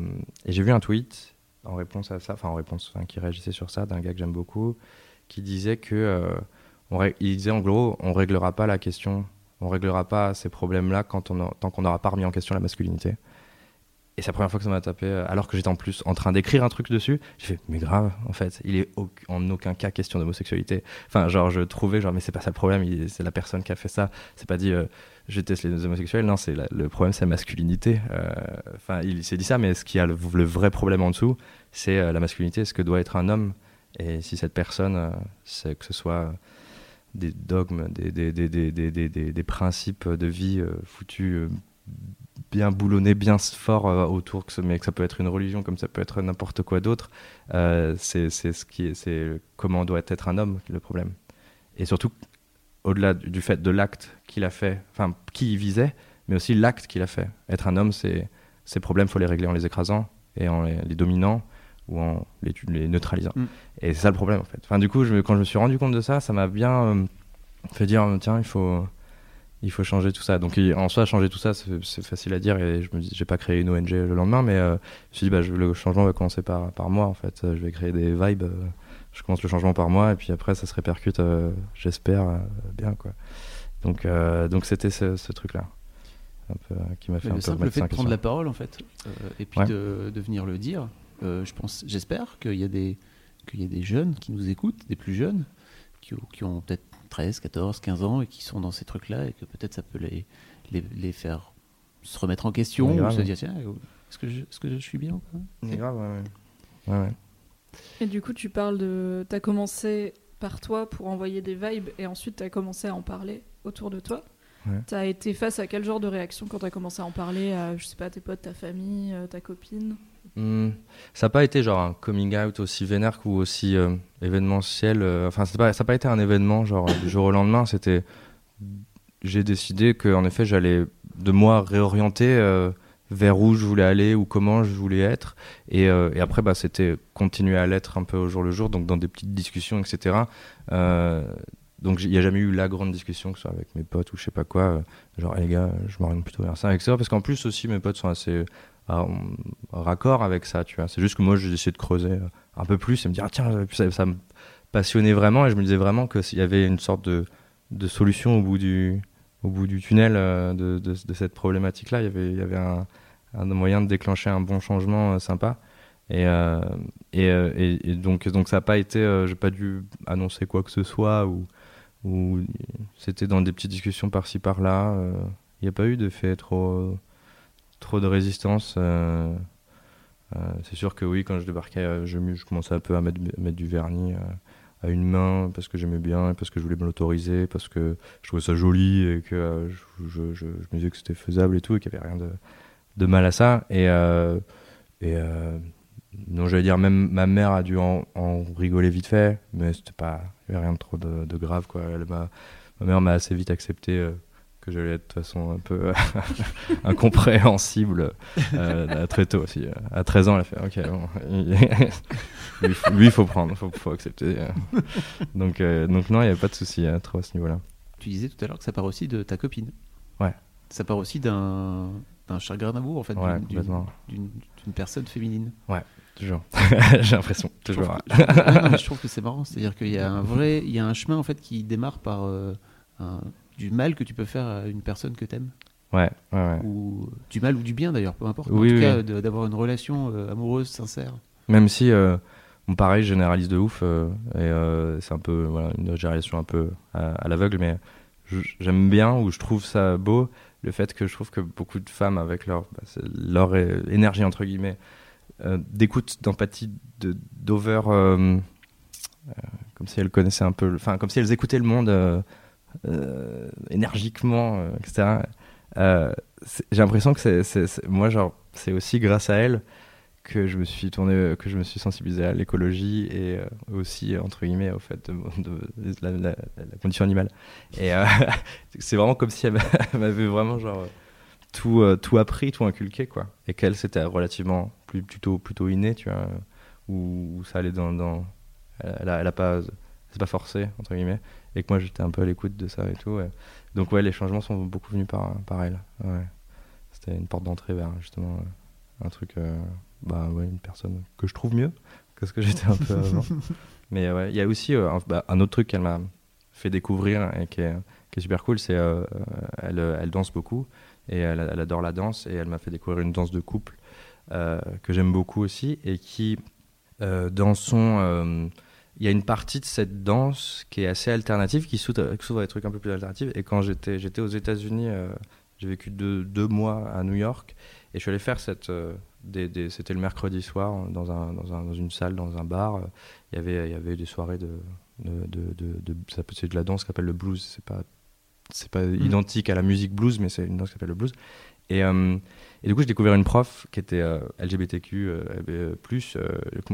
et j'ai vu un tweet en réponse à ça enfin en réponse qui réagissait sur ça d'un gars que j'aime beaucoup qui disait que euh, on ré- il disait en gros on réglera pas la question on réglera pas ces problèmes là quand on a- tant qu'on n'aura pas remis en question la masculinité et c'est la première fois que ça m'a tapé, euh, alors que j'étais en plus en train d'écrire un truc dessus. J'ai fait, mais grave, en fait, il est au- en aucun cas question d'homosexualité. Enfin, genre, je trouvais, genre, mais c'est pas ça le problème, c'est la personne qui a fait ça. C'est pas dit, euh, je teste les homosexuels, non, c'est le problème, c'est la masculinité. Euh, Enfin, il s'est dit ça, mais ce qui a le, vrai problème en dessous, c'est euh, la masculinité, ce que doit être un homme. Et si cette personne, c'est que ce soit des dogmes, des, des, des, des, principes de vie foutus bien boulonnés, bien fort euh, autour, que mais que ça peut être une religion comme ça peut être n'importe quoi d'autre. Euh, c'est ce qui est, c'est comment doit être un homme le problème. Et surtout, au-delà du fait de l'acte qu'il a fait, enfin qui il visait, mais aussi l'acte qu'il a fait. Être un homme, c'est ces problèmes, faut les régler en les écrasant et en les, les dominant ou en les, les neutralisant. Mm. Et c'est ça le problème en fait. Enfin, du coup, je, quand je me suis rendu compte de ça, ça m'a bien euh, fait dire tiens, il faut, il faut changer tout ça. Donc en soi, changer tout ça, c'est facile à dire et je me dis, j'ai pas créé une ONG le lendemain, mais euh, je me suis dit, bah, je- le changement va commencer par, par moi en fait. Je vais créer des vibes. euh, je commence le changement par moi et puis après, ça se répercute, euh, j'espère, bien quoi. Donc, donc c'était ce, ce truc-là. un peu, qui m'a fait Mais un le peu simple fait de en prendre la parole, en fait, et puis Ouais. de, de venir le dire, je pense, j'espère qu'il y a des qu'il y a des jeunes qui nous écoutent, des plus jeunes, qui, ont- qui ont peut-être 13, 14, 15 ans et qui sont dans ces trucs-là et que peut-être ça peut les, les, les faire se remettre en question ou grave. se dire tiens, est-ce que, je, est-ce que je suis bien ou pas C'est grave, ouais, ouais. Ouais, ouais. Et du coup, tu parles de. T'as commencé par toi pour envoyer des vibes et ensuite t'as commencé à en parler autour de toi. Ouais. T'as été face à quel genre de réaction quand t'as commencé à en parler à, je sais pas, tes potes, ta famille, euh, ta copine? Hmm, ça n'a pas été genre un coming out aussi vénère ou aussi euh, événementiel. euh, Enfin, ça n'a pas été un événement genre euh, du jour au lendemain. C'était. J'ai décidé que effet, j'allais de moi réorienter vers où je voulais aller ou comment je voulais être. Et, après, bah, c'était continuer à l'être un peu au jour le jour, donc dans des petites discussions, etc. Donc il n'y a jamais eu la grande discussion, que ce soit avec mes potes ou je sais pas quoi. genre, les gars, je m'oriente plutôt vers ça, etc. Parce qu'en plus aussi, mes potes sont assez raccord avec ça, tu vois. C'est juste que moi, j'ai essayé de creuser euh, un peu plus et me dire, ah, tiens, ça, me passionnait vraiment et je me disais vraiment qu'il y avait une sorte de, de solution au bout du, au bout du tunnel euh, de, de, cette problématique-là. Il y avait, il y avait un, un moyen de déclencher un bon changement euh, sympa. Et, et, et, donc, donc ça n'a pas été, euh, j'ai pas dû annoncer quoi que ce soit ou, ou c'était dans des petites discussions par-ci par-là. Il n'y a pas eu de fait trop, trop de résistance. euh, euh, c'est sûr que oui, quand je débarquais, euh, je, commençais un peu à mettre, du vernis à une main parce que j'aimais bien, parce que je voulais me l'autoriser, parce que je trouvais ça joli et que je, me disais que c'était faisable et tout, et qu'il n'y avait rien de, mal à ça. Et, non, j'allais dire, même ma mère a dû en, rigoler vite fait, mais c'était pas, rien de trop de, grave. Quoi. M'a- mère m'a assez vite accepté que j'allais être de toute façon un peu (laughs) incompréhensible euh, très tôt aussi. À 13 ans, elle a fait Ok, bon, lui, faut- lui, il faut prendre, il faut, faut accepter. Donc, euh, donc non, il n'y avait pas de souci euh, trop à ce niveau-là. Tu disais tout à l'heure que ça part aussi de ta copine. Ouais. Ça part aussi d'un d'un chagrin d'amour, en fait, Ouais, d'une- personne féminine. Toujours. (laughs) J'ai l'impression. Je Toujours. trouve que- Ouais, je trouve que c'est marrant, c'est-à-dire qu'il y a un vrai, il y a un chemin en fait qui démarre par euh, un- du mal que tu peux faire à une personne que t'aimes, Ouais, ouais, ouais. ou du mal ou du bien d'ailleurs, peu importe. Oui, en tout oui. cas, d'avoir une relation euh, amoureuse, sincère. Même si, euh, bon, pareil, je généralise de ouf, euh, et euh, c'est un peu voilà, une généralisation un peu à, à l'aveugle, mais j'aime bien ou je trouve ça beau le fait que je trouve que beaucoup de femmes, avec leur, bah, leur énergie, entre guillemets, d'écoute, d'empathie, de- d'over. comme si elles connaissaient un peu. Enfin, comme si elles écoutaient le monde énergiquement, euh, etc. Euh, J'ai l'impression que c'est, moi, genre, c'est aussi grâce à elles que je me suis tourné, que je me suis sensibilisé à l'écologie et euh, aussi entre guillemets au fait de, la, condition animale. Et euh, (laughs) c'est vraiment comme si elle m'a- (laughs) elle m'avait vraiment genre tout, euh, tout appris, tout inculqué quoi. Et qu'elle c'était relativement plus, plutôt plutôt inné, tu vois, où, ça allait dans, elle, a, elle a pas c'est pas forcé entre guillemets et que moi j'étais un peu à l'écoute de ça et tout. ouais. Donc ouais, les changements sont beaucoup venus par par elle. Ouais. C'était une porte d'entrée vers justement euh, un truc euh, bah ouais, une personne que je trouve mieux que ce que j'étais un peu avant. (laughs) Mais ouais, il y a aussi euh, un, bah, un autre truc qu'elle m'a fait découvrir et qui est, qui est super cool, c'est euh, elle, elle danse beaucoup et elle, elle adore la danse et elle m'a fait découvrir une danse de couple que j'aime beaucoup aussi et qui dans son il y a une partie de cette danse qui est assez alternative, qui s'ouvre à des trucs un peu plus alternatifs. Et quand j'étais j'étais aux États-Unis, euh, j'ai vécu deux, deux mois à New York et je suis allé faire cette. euh, des, des- C'était le mercredi soir dans, un, dans, un- dans une salle, dans un bar. Il y avait, il y avait des soirées de. de, de, ça peut- c'est de la danse qui s'appelle le blues. C'est pas, c'est pas identique à la musique blues, mais c'est une danse qui s'appelle le blues. Et, euh, et du coup, j'ai découvert une prof qui était euh, LGBTQ, euh, euh, plus. euh,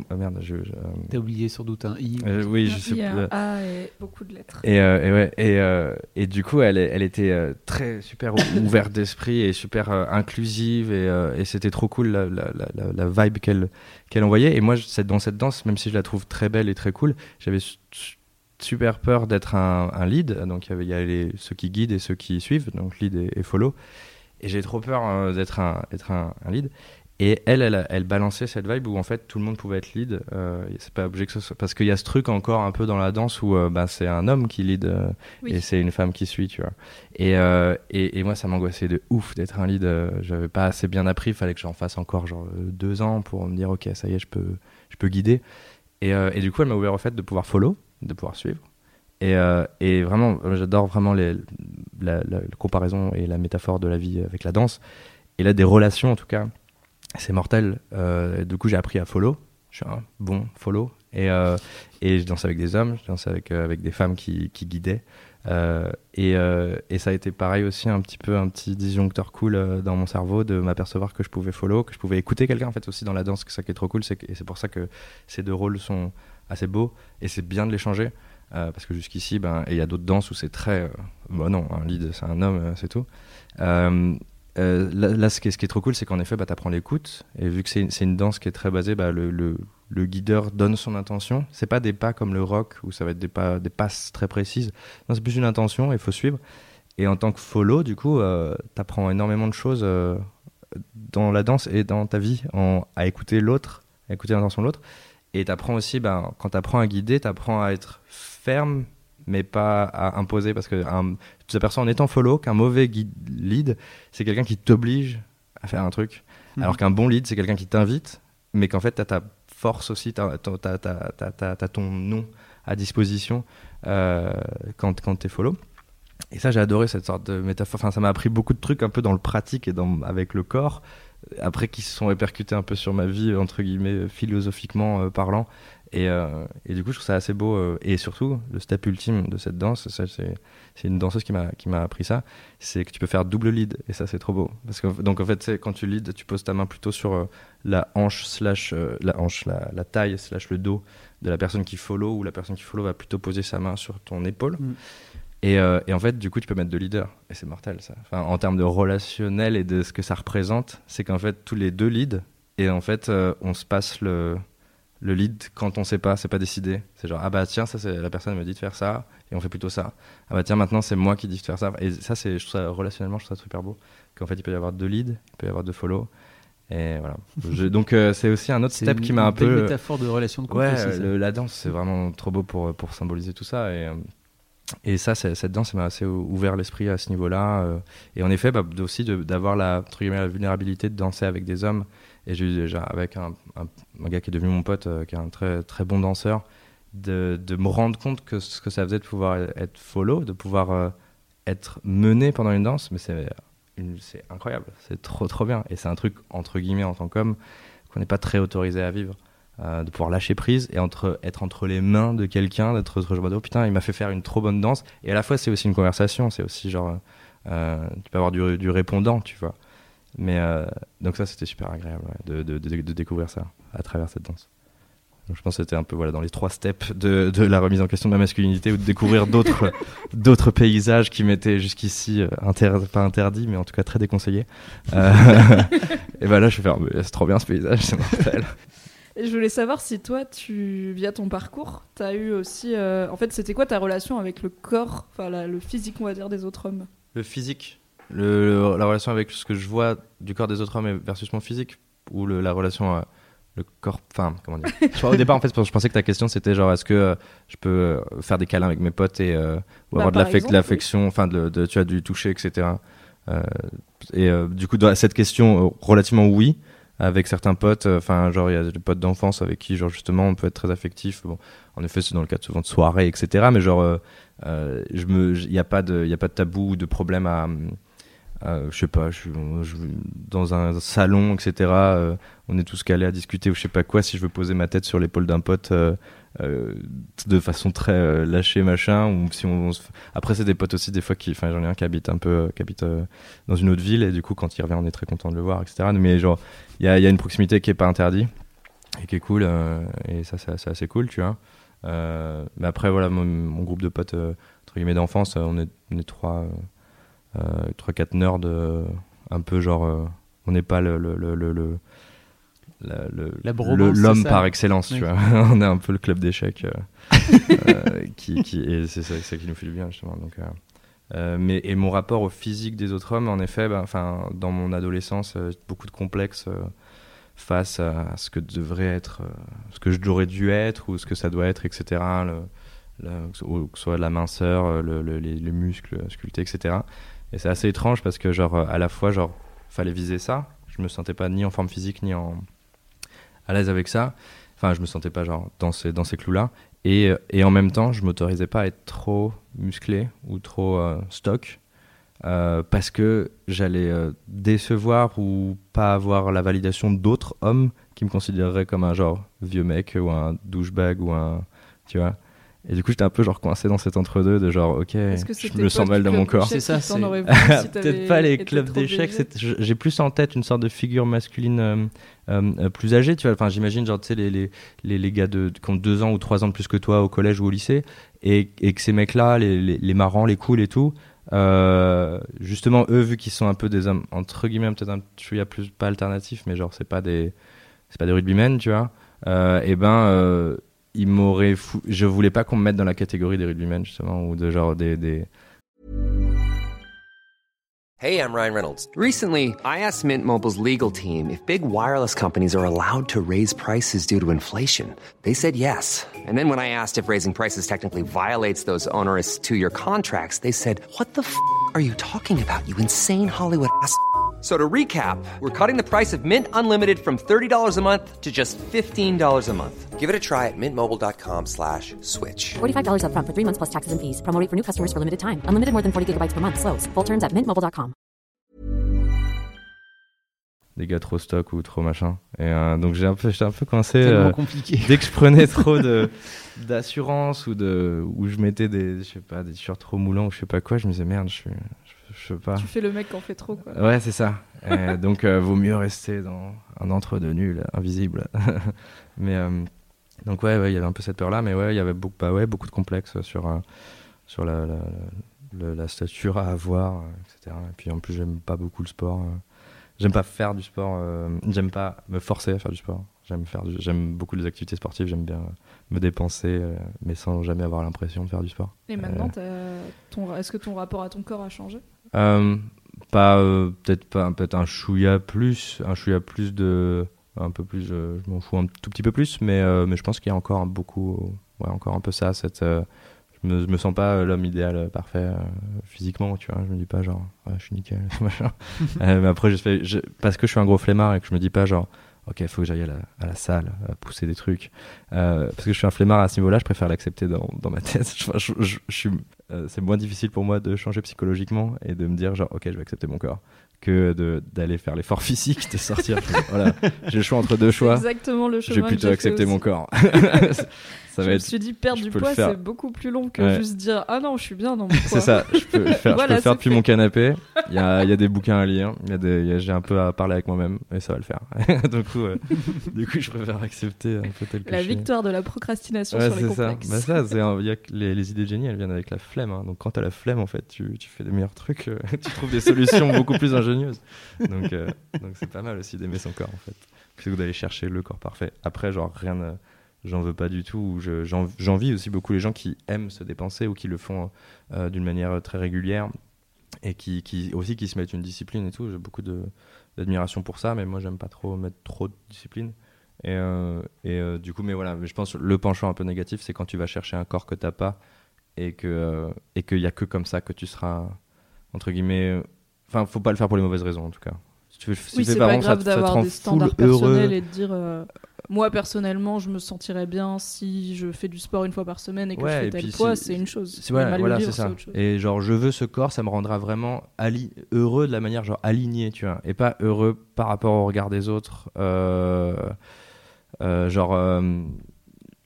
ah merde, je. je, euh, T'as oublié sans doute un i. euh, oui, je sais Il y a plus. un A et beaucoup de lettres. Et, euh, et, ouais, et, euh, et du coup, elle, elle était euh, très super (coughs) ouverte d'esprit et super euh, inclusive et, euh, et c'était trop cool la, la, la, la- la vibe qu'elle qu'elle envoyait. Et moi, cette- dans cette danse, même si je la trouve très belle et très cool, j'avais su- su- super peur d'être un, un lead. Donc il y avait, il y a les, ceux qui guident et ceux qui suivent, donc lead et, et follow. Et j'ai trop peur euh, d'être un, d'être un, un lead. Et elle, elle, elle, balançait cette vibe où en fait tout le monde pouvait être lead. Euh, c'est pas obligé que ce soit parce qu'il y a ce truc encore un peu dans la danse où euh, bah, c'est un homme qui lead euh, et c'est une femme qui suit, tu vois. Et, euh, et, et, moi, ça m'angoissait de ouf d'être un lead. J'avais pas assez bien appris. Il fallait que j'en fasse encore genre deux ans pour me dire ok, ça y est, je peux, je peux guider. Et, et du coup, elle m'a ouvert au fait de pouvoir follow, de pouvoir suivre. Et, et vraiment, j'adore vraiment la, comparaison et la métaphore de la vie avec la danse. Et là, des relations en tout cas c'est mortel. Euh, du coup, j'ai appris à follow. Je suis un bon follow. Et, euh, je dansais avec des hommes, je dansais avec, euh, avec des femmes qui, guidaient. Euh, et, euh, ça a été pareil aussi, un petit peu un petit disjoncteur cool euh, dans mon cerveau de m'apercevoir que je pouvais follow, que je pouvais écouter quelqu'un en fait aussi dans la danse. Ça qui est trop cool, et c'est pour ça que ces deux rôles sont assez beaux et c'est bien de les changer. Parce que jusqu'ici, ben, il y a d'autres danses où c'est très. Bah non, un lead, c'est un homme, c'est tout. Euh, là, ce, qui est, trop cool, c'est qu'en effet, bah, tu apprends l'écoute. Et vu que c'est une danse qui est très basée, bah, le, le, guideur donne son intention. C'est pas des pas comme le rock où ça va être des, pas, des passes très précises. Non, c'est plus une intention et il faut suivre. Et en tant que follow, du coup, euh, tu apprends énormément de choses euh, dans la danse et dans ta vie à écouter l'autre, à écouter l'intention de l'autre. Et tu apprends aussi, bah, quand tu apprends à guider, tu apprends à être ferme mais pas à imposer parce que un, tu t'aperçois en étant follow qu'un mauvais guide, lead, c'est quelqu'un qui t'oblige à faire un truc, mhm. alors qu'un bon lead, c'est quelqu'un qui t'invite, mais qu'en fait, tu as ta force aussi, tu as, ton nom à disposition euh, quand, quand tu es follow. Et ça, j'ai adoré cette sorte de métaphore. Enfin, ça m'a appris beaucoup de trucs un peu dans le pratique et dans, avec le corps, après qui se sont répercutés un peu sur ma vie, entre guillemets, philosophiquement euh, parlant. Et, euh, et, du coup, je trouve ça assez beau. Euh, et surtout, le step ultime de cette danse, c'est une danseuse qui m'a appris ça, c'est que tu peux faire double lead. Et ça, c'est trop beau. Parce que, donc, en fait, quand tu lead, tu poses ta main plutôt sur euh, la hanche, slash, la, hanche la, la, taille, slash le dos de la personne qui follow, ou la personne qui follow va plutôt poser sa main sur ton épaule. Mm. Et, et, en fait, du coup, tu peux mettre deux leaders. Et c'est mortel, ça. Enfin, en termes de relationnel et de ce que ça représente, c'est qu'en fait, tous les deux leads, et en fait, on se passe le le lead quand on sait pas, c'est pas décidé. C'est genre ah bah tiens ça c'est la personne me dit de faire ça et on fait plutôt ça. Ah bah tiens maintenant c'est moi qui dis de faire ça et ça c'est je trouve ça relationnellement je trouve ça super beau qu'en fait il peut y avoir deux leads, il peut y avoir deux follow et voilà. (laughs) donc euh, c'est aussi un autre step qui m'a un peu une métaphore de relation de couple. Ouais, la danse c'est vraiment trop beau pour pour symboliser tout ça et euh, et ça, cette danse m'a assez ouvert l'esprit à ce niveau-là. Euh. et en effet, bah, aussi d'avoir la, la vulnérabilité de danser avec des hommes et j'ai eu déjà, avec un, gars qui est devenu mon pote, euh, qui est un très, très bon danseur, de, de, me rendre compte que ce que ça faisait de pouvoir être follow, de pouvoir euh, être mené pendant une danse, mais c'est c'est incroyable, c'est trop trop bien. Et c'est un truc, entre guillemets, en tant qu'homme, qu'on n'est pas très autorisé à vivre. Euh, de pouvoir lâcher prise et entre, être entre les mains de quelqu'un, d'être je oh putain, il m'a fait faire une trop bonne danse. Et à la fois, c'est aussi une conversation, c'est aussi genre, euh, tu peux avoir du, du répondant, tu vois. Mais euh, donc ça, c'était super agréable de, de, de, découvrir ça à travers cette danse. Donc je pense que c'était un peu voilà, dans les trois steps de, de, la remise en question de ma masculinité ou de découvrir d'autres, (laughs) d'autres paysages qui m'étaient jusqu'ici euh, inter, pas interdits, mais en tout cas très déconseillés. Euh, (laughs) et ben là, je vais faire, c'est trop bien ce paysage, c'est mortel. Et je voulais savoir si toi, tu, via ton parcours, tu as eu aussi. en fait, c'était quoi ta relation avec le corps, enfin le physique, on va dire, des autres hommes? Le physique? Le, la relation avec ce que je vois du corps des autres hommes versus mon physique ou le, la relation euh, le corps enfin comment dire. (laughs) Au départ en fait je pensais que ta question c'était genre est-ce que euh, je peux euh, faire des câlins avec mes potes et ou avoir bah, de l'affection enfin de, tu as du toucher etc et du coup dans cette question relativement oui avec certains potes enfin genre il y a des potes d'enfance avec qui genre justement on peut être très affectif. Bon en effet c'est dans le cadre souvent de soirées etc mais genre il n'y a pas de y a pas de tabou ou de problème à euh, je sais pas, je, je, dans un salon, etc. Euh, on est tous calés à discuter ou je sais pas quoi. Si je veux poser ma tête sur l'épaule d'un pote euh, de façon très lâchée, machin, ou si on, après c'est des potes aussi des fois qui, enfin j'en ai un qui habite un peu, habite dans une autre ville et du coup quand il revient on est très content de le voir, etc. Mais genre il y a, une proximité qui est pas interdite et qui est cool et ça c'est assez cool, tu vois. mais après voilà mon, groupe de potes entre guillemets d'enfance, on est trois 3-4 euh, nerds euh, un peu genre euh, on n'est pas le, le, le, le l'homme par excellence, tu vois. (laughs) on est un peu le club d'échecs, (laughs) euh, qui, qui, et c'est ça, ça, qui nous fait du bien, justement. Donc, euh, mais, et mon rapport au physique des autres hommes, en effet, ben, enfin, dans mon adolescence, beaucoup de complexes face à, ce que devrait être, euh, ce que j'aurais dû être ou ce que ça doit être, etc. Le, que ce soit la minceur, euh, le, les, muscles sculptés, etc. Et c'est assez étrange parce que genre à la fois genre fallait viser ça, je me sentais pas ni en forme physique ni en à l'aise avec ça. Enfin, je me sentais pas genre dans ces dans ces clous là. Et, et en même temps, je m'autorisais pas à être trop musclé ou trop stock euh, parce que j'allais euh, décevoir ou pas avoir la validation d'autres hommes qui me considéreraient comme un genre vieux mec ou un douchebag ou un tu vois et du coup j'étais un peu genre coincé dans cet entre-deux de genre ok je me sens mal dans mon corps? c'est ça c'est (laughs) peut-être pas les clubs d'échecs j'ai plus en tête une sorte de figure masculine euh, plus âgée tu vois. Enfin j'imagine genre tu sais les, les, les, les, gars de, qui ont deux ans ou trois ans de plus que toi au collège ou au lycée et, et que ces mecs là les, les, les marrants les cools et tout euh, justement, eux, vu qu'ils sont un peu des hommes, entre guillemets, peut-être un a plus pas alternatif, mais genre, c'est pas des, c'est pas des rugbymen, tu vois, euh, et ben, euh, fou... Je voulais pas qu'on me mette dans la catégorie des rugbymen, justement, ou de genre des. Hey, I'm Ryan Reynolds. Recently, I asked Mint Mobile's legal team if big wireless companies are allowed to raise prices due to inflation. They said yes. And then when I asked if raising prices technically violates those onerous two-year contracts, they said, what the f*** are you talking about, you insane Hollywood ass?" So to recap, we're cutting the price of Mint Unlimited from $30 a month to just $15 a month. Give it a try at mintmobile.com slash switch. $45 up front for three months plus taxes and fees. Promoting for new customers for limited time. Unlimited more than 40 gigabytes per month. Slows. Full terms at mintmobile.com. Des gars trop stock ou trop machin. Et euh, donc j'ai un peu, j'étais un peu coincé. Euh, compliqué. Dès que je prenais (laughs) trop de d'assurance ou de où je mettais des, je sais pas, des t-shirts trop moulants ou je sais pas quoi, je me disais merde, je suis je sais pas. Tu fais le mec qui en fait trop, quoi. Ouais, c'est ça. (laughs) donc, euh, vaut mieux rester dans un entre-deux nul, invisible. (laughs) mais euh, donc, ouais, il y avait un peu cette peur-là, mais ouais, il y avait beaucoup, bah, ouais, beaucoup de complexes sur, euh, sur la, la, la, stature à avoir, etc. Et puis, en plus, j'aime pas beaucoup le sport. J'aime pas faire du sport. j'aime pas me forcer à faire du sport. J'aime faire, j'aime beaucoup les activités sportives. J'aime bien me dépenser, mais sans jamais avoir l'impression de faire du sport. Et maintenant, est-ce que ton rapport à ton corps a changé? euh, pas euh, peut-être pas peut-être un chouïa plus, un chouïa plus de un peu plus, je m'en fous un tout petit peu plus, mais euh, mais je pense qu'il y a encore beaucoup, ouais, encore un peu ça, cette je me, me sens pas l'homme idéal parfait physiquement, tu vois. Je me dis pas genre, ouais, je suis nickel, (laughs) machin. (laughs) mais après, je fais, je, parce que je suis un gros flemmard et que je me dis pas genre, ok, il faut que j'aille à la, à la, salle, à pousser des trucs. Euh, parce que je suis un flemmard à ce niveau-là, je préfère l'accepter dans, dans, ma (laughs) tête. je, je, je, euh, c'est moins difficile pour moi de changer psychologiquement et de me dire genre, ok, je vais accepter mon corps que d'aller faire l'effort (laughs) physique, de sortir. voilà, j'ai le choix entre deux choix. Exactement le chemin. Je vais plutôt accepter mon corps. (laughs) ça je me suis dit perdre du poids c'est beaucoup plus long que juste dire ah non je suis bien dans mon (laughs) poids. C'est ça, je peux le (laughs) faire, je peux le faire depuis mon canapé. Il y a, il y a des (laughs) bouquins à lire, j'ai un peu à parler avec moi-même et ça va le faire. du coup, euh, du coup je préfère accepter un peu tel que La victoire de la procrastination sur les complexes. Ça. Bah ça, c'est y a les, les, idées de génie elles viennent avec la flemme. Hein. Donc quand t'as la flemme en fait tu, tu fais des meilleurs trucs, euh, tu trouves des solutions beaucoup plus ingénieuses donc, euh, donc c'est pas mal aussi d'aimer son corps en fait, plutôt que d'aller chercher le corps parfait. Après, genre rien, j'en veux pas du tout. J'envie aussi beaucoup les gens qui aiment se dépenser ou qui le font euh, d'une manière très régulière et qui, qui, aussi qui se mettent une discipline et tout. J'ai beaucoup d'admiration pour ça, mais moi j'aime pas trop mettre trop de discipline. Et, euh, et du coup, mais voilà, je pense le penchant un peu négatif, c'est quand tu vas chercher un corps que t'as pas et que et qu'il y a que comme ça que tu seras entre guillemets Enfin, faut pas le faire pour les mauvaises raisons en tout cas. Si tu si oui, c'est pas grave d'avoir des standards personnels et de dire euh, moi personnellement je me sentirais bien si je fais du sport une fois par semaine et que je fais tel poids, c'est une chose. C'est voilà, c'est ça. Et genre je veux ce corps, ça me rendra vraiment heureux de la manière genre aligné, tu vois, et pas heureux par rapport au regard des autres. Euh, euh, genre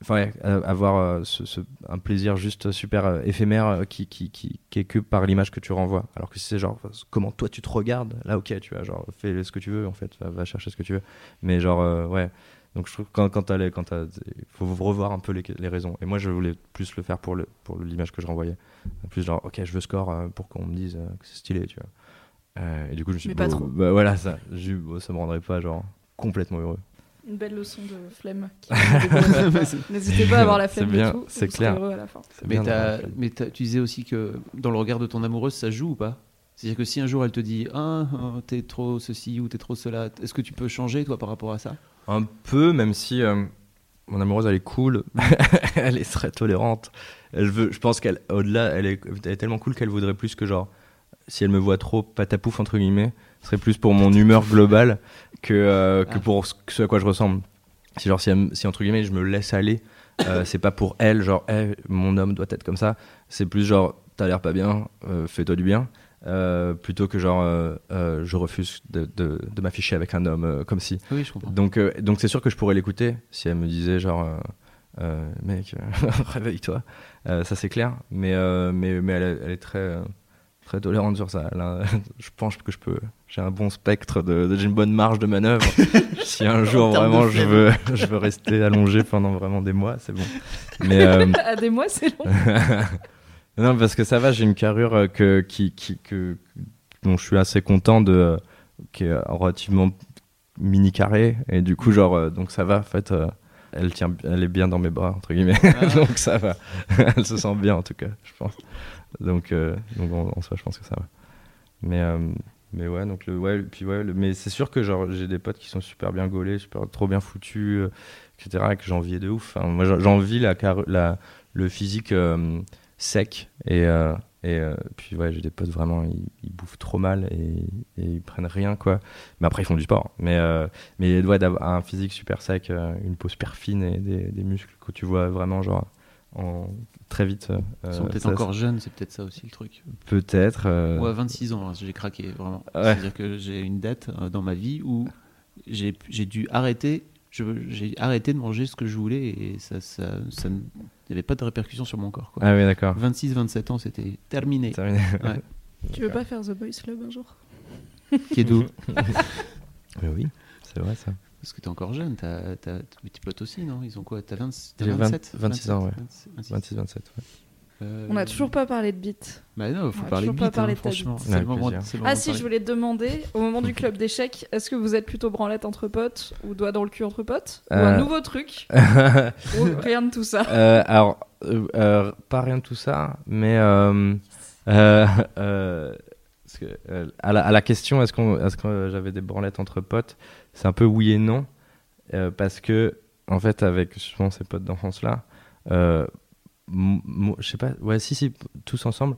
enfin, avoir euh, ce, un plaisir juste super euh, éphémère euh, qui, qui, qui, qui, est que par l'image que tu renvoies. Alors que si c'est genre comment toi tu te regardes, là ok, tu vois, genre fais ce que tu veux en fait, va, chercher ce que tu veux. Mais genre, ouais. Donc je trouve que quand, quand t'as quand il faut revoir un peu les, les, raisons. Et moi je voulais plus le faire pour le pour l'image que je renvoyais. Plus genre ok je veux score pour qu'on me dise que c'est stylé, tu vois. et du coup je me suis dit, pas trop. Bah, voilà ça, ça me rendrait pas genre complètement heureux une belle leçon de flemme. (laughs) N'hésitez pas à avoir la flemme bien, C'est clair. À la fin. Mais, mais tu disais aussi que dans le regard de ton amoureuse, ça joue ou pas? C'est-à-dire que si un jour elle te dit ah oh, t'es trop ceci ou t'es trop cela, est-ce que tu peux changer toi par rapport à ça? Un peu, même si euh, mon amoureuse elle est cool, (laughs) elle est très tolérante. Elle veut, je pense qu'elle, au-delà, elle est, elle est tellement cool qu'elle voudrait plus que genre, si elle me voit trop patapouf entre guillemets, ce serait plus pour mon humeur globale que, euh, que Ah. pour ce, ce à quoi je ressemble. Si genre si, elle me- si entre guillemets je me laisse aller, euh, (coughs) c'est pas pour elle genre Eh, mon homme doit être comme ça. C'est plus genre t'as l'air pas bien, euh, fais-toi du bien. Euh, plutôt que genre euh, euh, je refuse de, de, de m'afficher avec un homme comme si. Oui, je comprends. donc donc c'est sûr que je pourrais l'écouter si elle me disait genre mec (laughs) réveille-toi. Ça c'est clair. Mais mais mais elle, est- elle est très très tolérante sur ça. (laughs) Je pense que je peux j'ai un bon spectre de, de- j'ai une bonne marge de manœuvre. (laughs) Si un jour vraiment je veux je veux rester allongé pendant vraiment des mois c'est bon. Mais À des mois, c'est long. Non, parce que ça va, j'ai une carrure euh, que, qui, qui, que, dont je suis assez content de, euh, qui est relativement mini carré. Et du coup genre euh, donc ça va en fait elle tient elle est bien dans mes bras entre guillemets. (laughs) Donc ça va. (laughs) Elle se sent bien en tout cas je pense. Donc euh, donc en, en soi je pense que ça va. Mais euh, mais ouais donc le ouais puis ouais le- mais c'est sûr que genre j'ai des potes qui sont super bien gaulés super trop bien foutus euh, etc et que j'enviais de ouf. Moi j'en- j'envie la, la le physique euh, sec et euh, et euh, puis ouais j'ai des potes vraiment ils, ils bouffent trop mal et, et ils prennent rien quoi mais après ils font du sport mais euh, mais ouais d'avoir un physique super sec euh, une peau super fine et des, des muscles que tu vois vraiment genre en très vite Ils sont peut-être encore jeunes, c'est peut-être ça aussi le truc. peut-être à 26 ans, hein, j'ai craqué vraiment. Ouais. C'est-à-dire que j'ai une date dans ma vie où j'ai dû arrêter. je- J'ai arrêté de manger ce que je voulais et ça, ça, ça il n'y avait pas de répercussions sur mon corps. Quoi. ah oui d'accord 26-27 ans, c'était terminé. Terminé. Ouais. (laughs) Tu veux pas faire The Boys Club un jour? Qui est d'où? Mais (laughs) oui c'est vrai ça Parce que t'es encore jeune, t'as, t'as, potes aussi, non? Ils ont quoi? T'as 20, t'as J'ai 20 27 26 ans, ouais. 27, 26. 26 27 ouais. Euh, On n'a toujours pas parlé de beat. Bah non, faut on parler de hein, franchement. bite. C'est Ouais, le moment, plaisir. c'est le moment Ah de si, je voulais te demander, (laughs) au moment du club d'échecs, est-ce que vous êtes plutôt branlette entre potes ou doigt dans le cul entre potes Ou un Euh. nouveau truc (laughs) Ou rien de tout ça? Euh, alors, euh, euh, pas rien de tout ça, mais euh, euh, (laughs) euh, parce que, euh, à, la, à la question est-ce, qu'on, est-ce que j'avais des branlettes entre potes, c'est un peu oui et non, euh, parce que en fait avec justement ces potes d'enfance là, euh, m- m- je sais pas, ouais si si tous ensemble.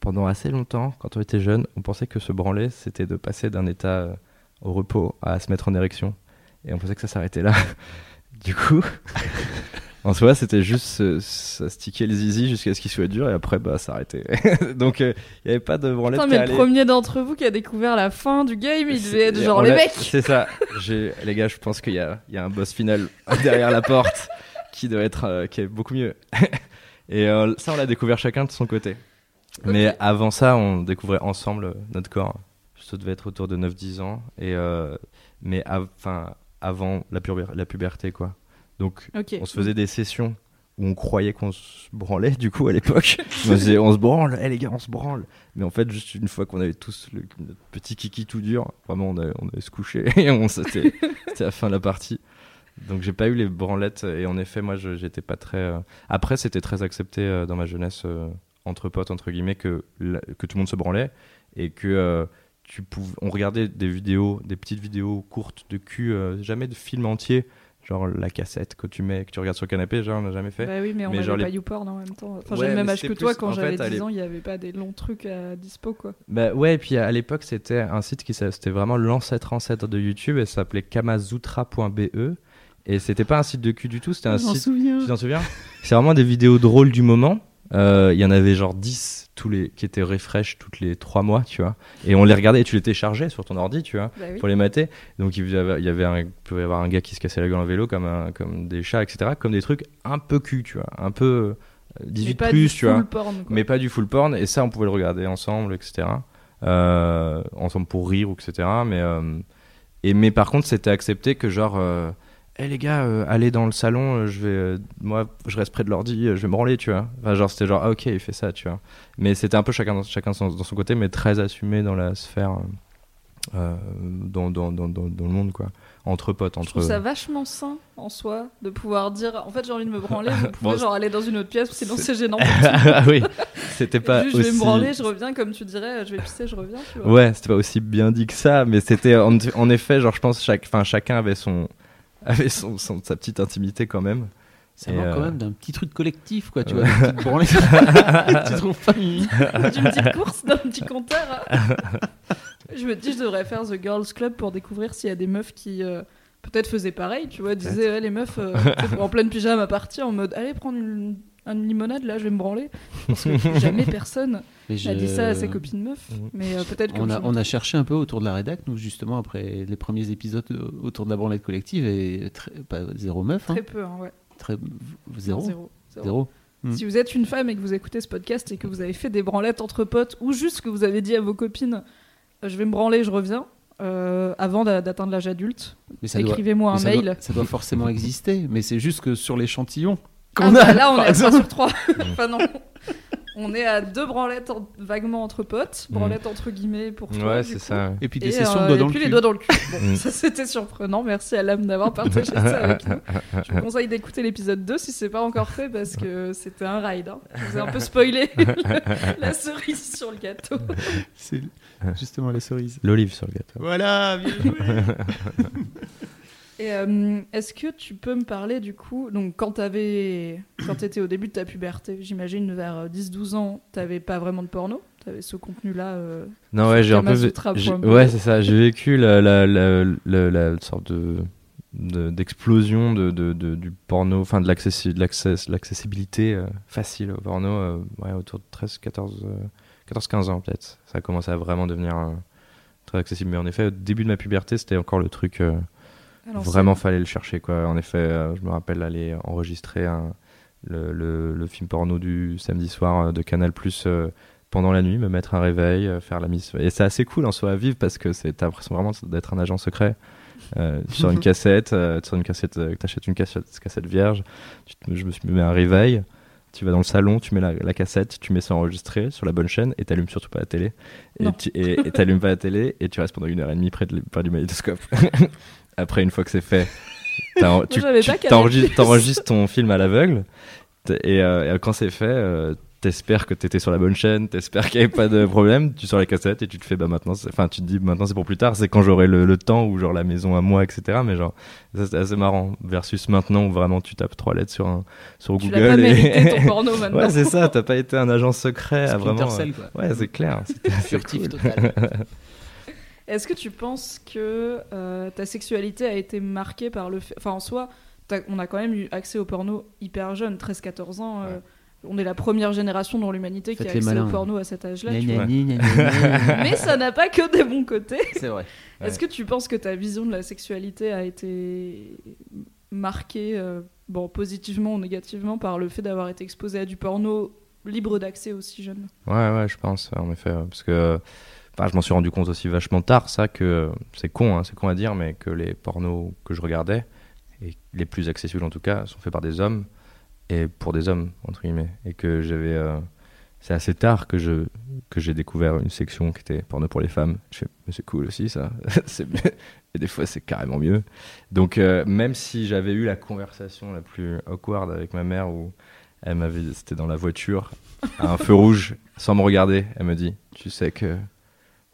Pendant assez longtemps, quand on était jeune, on pensait que se branler, c'était de passer d'un état euh, au repos à se mettre en érection. Et on pensait que ça s'arrêtait là. (laughs) Du coup, (laughs) en soi, c'était juste se sticker les zizi jusqu'à ce qu'il soit dur et après, bah, s'arrêter. (laughs) Donc, il n'y avait pas de branlette Putain, mais le allait- premier d'entre vous qui a découvert la fin du game, il devait être genre les mecs C'est ça. Les gars, je pense qu'il y a, il y a un boss final derrière la porte qui doit être euh, qui est beaucoup mieux. Et euh, ça, on l'a découvert chacun de son côté. Mais avant ça, on découvrait ensemble euh, notre corps. Ça devait être autour de 9-10 ans. Et, euh, mais av- avant la, puber- la puberté, quoi. Donc, on se faisait des sessions où on croyait qu'on se branlait, du coup, à l'époque. (laughs) on se disait, on se branle, hé les gars, on se branle. Mais en fait, juste une fois qu'on avait tous le, notre petit kiki tout dur, vraiment, on allait, on allait se coucher (laughs) et on c'était c'était la fin de la partie. Donc, j'ai pas eu les branlettes. Et en effet, moi, j'étais pas très. euh, Après, c'était très accepté euh, dans ma jeunesse, euh, entre potes, entre guillemets, que, que tout le monde se branlait et que. tu pouvais, on regardait des vidéos, des petites vidéos courtes de cul, jamais de film entier, genre la cassette que tu mets, que tu regardes sur le canapé, genre on n'a jamais fait. Bah oui, mais on Mais avait genre pas les- YouPorn en même temps. Enfin, Ouais, j'ai le même âge que toi, quand j'avais fait, à 10 l'ép- ans, il y avait pas des longs trucs à dispo, quoi. Bah ouais, et puis à l'époque, c'était un site qui c'était vraiment l'ancêtre ancêtre de YouTube et ça s'appelait kamazutra.be et c'était pas un site de cul du tout, c'était un site souviens. Tu t'en souviens? C'est vraiment des vidéos drôles du moment. Euh, Il y en avait genre 10 tous les, qui étaient refresh toutes les 3 mois, tu vois. Et on les regardait et tu les téléchargeais sur ton ordi, tu vois, Bah oui. pour les mater. Donc il y avait, il y avait un, il pouvait y avoir un gars qui se cassait la gueule en vélo comme, un, comme des chats, etc. Comme des trucs un peu cul, tu vois. Un peu euh, 18 Mais pas plus, du tu vois full porn, mais pas du full porn et ça on pouvait le regarder ensemble etc euh, ensemble pour rire etc mais euh, et mais par contre c'était accepté que genre euh, Eh, les gars euh, allez dans le salon euh, je vais euh, moi je reste près de l'ordi euh, je vais me branler tu vois enfin, genre c'était genre ah, ok il fait ça tu vois mais c'était un peu chacun dans, chacun dans, dans son côté mais très assumé dans la sphère euh, dans, dans, dans, dans, dans le monde, quoi. Entre potes, Je entre. trouve ça vachement sain en soi de pouvoir dire en fait j'ai envie de me branler, vous (laughs) pouvez Bon, genre aller dans une autre pièce sinon c'est- gênant. (laughs) ah oui, c'était pas je vais me branler, je reviens comme tu dirais, je vais pisser, je reviens. Tu vois. Ouais, c'était pas aussi bien dit que ça, mais c'était en, en effet, genre, je pense, chaque, enfin, chacun avait son, (laughs) avait son, son- sa petite intimité quand même. Ça manque euh, quand même d'un petit truc collectif, quoi, tu vois. (laughs) une petite (laughs) tu trouves pas D'une petite course, d'un petit compteur. je me dis je devrais faire The Girls Club pour découvrir s'il y a des meufs qui euh, peut-être faisaient pareil, tu vois, disaient ouais, les meufs euh, en pleine pyjama à partir en mode allez prendre une, une limonade là, je vais me branler. Parce que jamais personne (laughs) n'a dit ça à ses copines meufs. Mhm. Mais euh, peut-être On a, on a cherché un peu autour de la rédac, nous, justement, après les premiers épisodes autour de la branlette collective, et très- pas, zéro meuf. hein. très peu, hein, ouais. Très, Non, zéro. zéro, zéro. Mm. Si vous êtes une femme et que vous écoutez ce podcast et que vous avez fait des branlettes entre potes ou juste que vous avez dit à vos copines euh, je vais me branler, je reviens euh, avant d'a- d'atteindre l'âge adulte, écrivez-moi un ça mail. doit- ça doit forcément exister, mais c'est juste que sur l'échantillon. Ah bah a, là, on est à 3 exemple. sur 3. (laughs) enfin, non. On est à deux branlettes en- vaguement entre potes, branlettes entre guillemets pour toi. Ouais, c'est ça. Et puis des Et, sessions euh, de doigts et dans le puis cul. les doigts dans le cul. (laughs) Bon, Mm. ça c'était surprenant. Merci à l'âme d'avoir (laughs) partagé ça avec nous. Je vous conseille d'écouter l'épisode 2 si c'est pas encore fait parce que c'était un ride. hein. Je vous ai un peu spoilé la cerise sur le gâteau. C'est justement la cerise. L'olive sur le gâteau. Voilà, bien joué. Et euh, est-ce que tu peux me parler du coup, donc quand t'avais, quand t'étais au début de ta puberté, j'imagine vers euh, 10-12 ans, t'avais pas vraiment de porno, t'avais ce contenu-là. euh, Non, ouais, j'ai un peu. Ouais, c'est ça. J'ai vécu la, la, la, la- la sorte de de- d'explosion de, de, de- du porno, enfin de l'accessi- de l'access- l'accessibilité euh, facile au porno, euh, ouais, autour de 13, 14, euh, 14 15 ans peut-être. Ça a commencé à vraiment devenir euh, très accessible. Mais en effet, au début de ma puberté, c'était encore le truc. Euh. Vraiment, fallait le chercher, quoi. En effet, euh, je me rappelle aller enregistrer un- le, le- le film porno du samedi soir euh, de Canal Plus pendant la nuit, me mettre un réveil, euh, faire la mise. Et c'est assez cool en soi à vivre parce que c'est- t'as l'impression vraiment d'être un agent secret. Euh, sur une (laughs) cassette, euh, sur une cassette, euh, t'achètes une cassette, cassette vierge, tu te- je me suis mis un réveil, tu vas dans le salon, tu mets la, la cassette, tu mets ça enregistré sur la bonne chaîne et t'allumes surtout pas la télé. Et Non. tu et, et t'allumes pas la télé et tu restes pendant une heure et demie près, de, près du magnétoscope. (laughs) Après, une fois que c'est fait, (laughs) tu, tu- t'enregistres, ton film à l'aveugle et, euh, et quand c'est fait, euh, t'espères que t'étais sur la bonne chaîne, t'espères qu'il n'y avait pas de problème, tu sors les cassettes et tu te fais bah maintenant, enfin tu te dis maintenant c'est pour plus tard, c'est quand j'aurai le, le temps ou genre la maison à moi, etc. Mais genre ça c'est assez marrant versus maintenant où vraiment tu tapes trois lettres sur un sur Tu Google et ton (laughs) porno maintenant. ouais c'est ça, t'as pas été un agent secret à vraiment. Cell, quoi. Ouais c'est clair, Furtif cool. total. (laughs) Est-ce que tu penses que euh, ta sexualité a été marquée par le fait. Enfin, en soi, on a quand même eu accès au porno hyper jeune, 13-14 ans. euh, On est la première génération dans l'humanité qui a accès malins. au porno à cet âge-là. Mais ça n'a pas que des bons côtés. C'est vrai. Est-ce que tu penses que ta vision de la sexualité a été marquée, euh, bon, positivement ou négativement, par le fait d'avoir été exposé à du porno libre d'accès aussi jeune? Ouais, ouais, je pense, en effet. Parce que enfin, je m'en suis rendu compte aussi vachement tard, ça, que c'est con, hein, c'est con à dire, mais que les pornos que je regardais, et les plus accessibles en tout cas, sont faits par des hommes, et pour des hommes, entre guillemets. Et que j'avais. euh, c'est assez tard que je que j'ai découvert une section qui était porno pour les femmes. Je fais, mais c'est cool aussi, ça. (laughs) c'est. Et des fois, c'est carrément mieux. Donc, euh, même si j'avais eu la conversation la plus awkward avec ma mère où elle m'avait, c'était dans la voiture, à un feu rouge, sans me regarder, elle me dit, tu sais que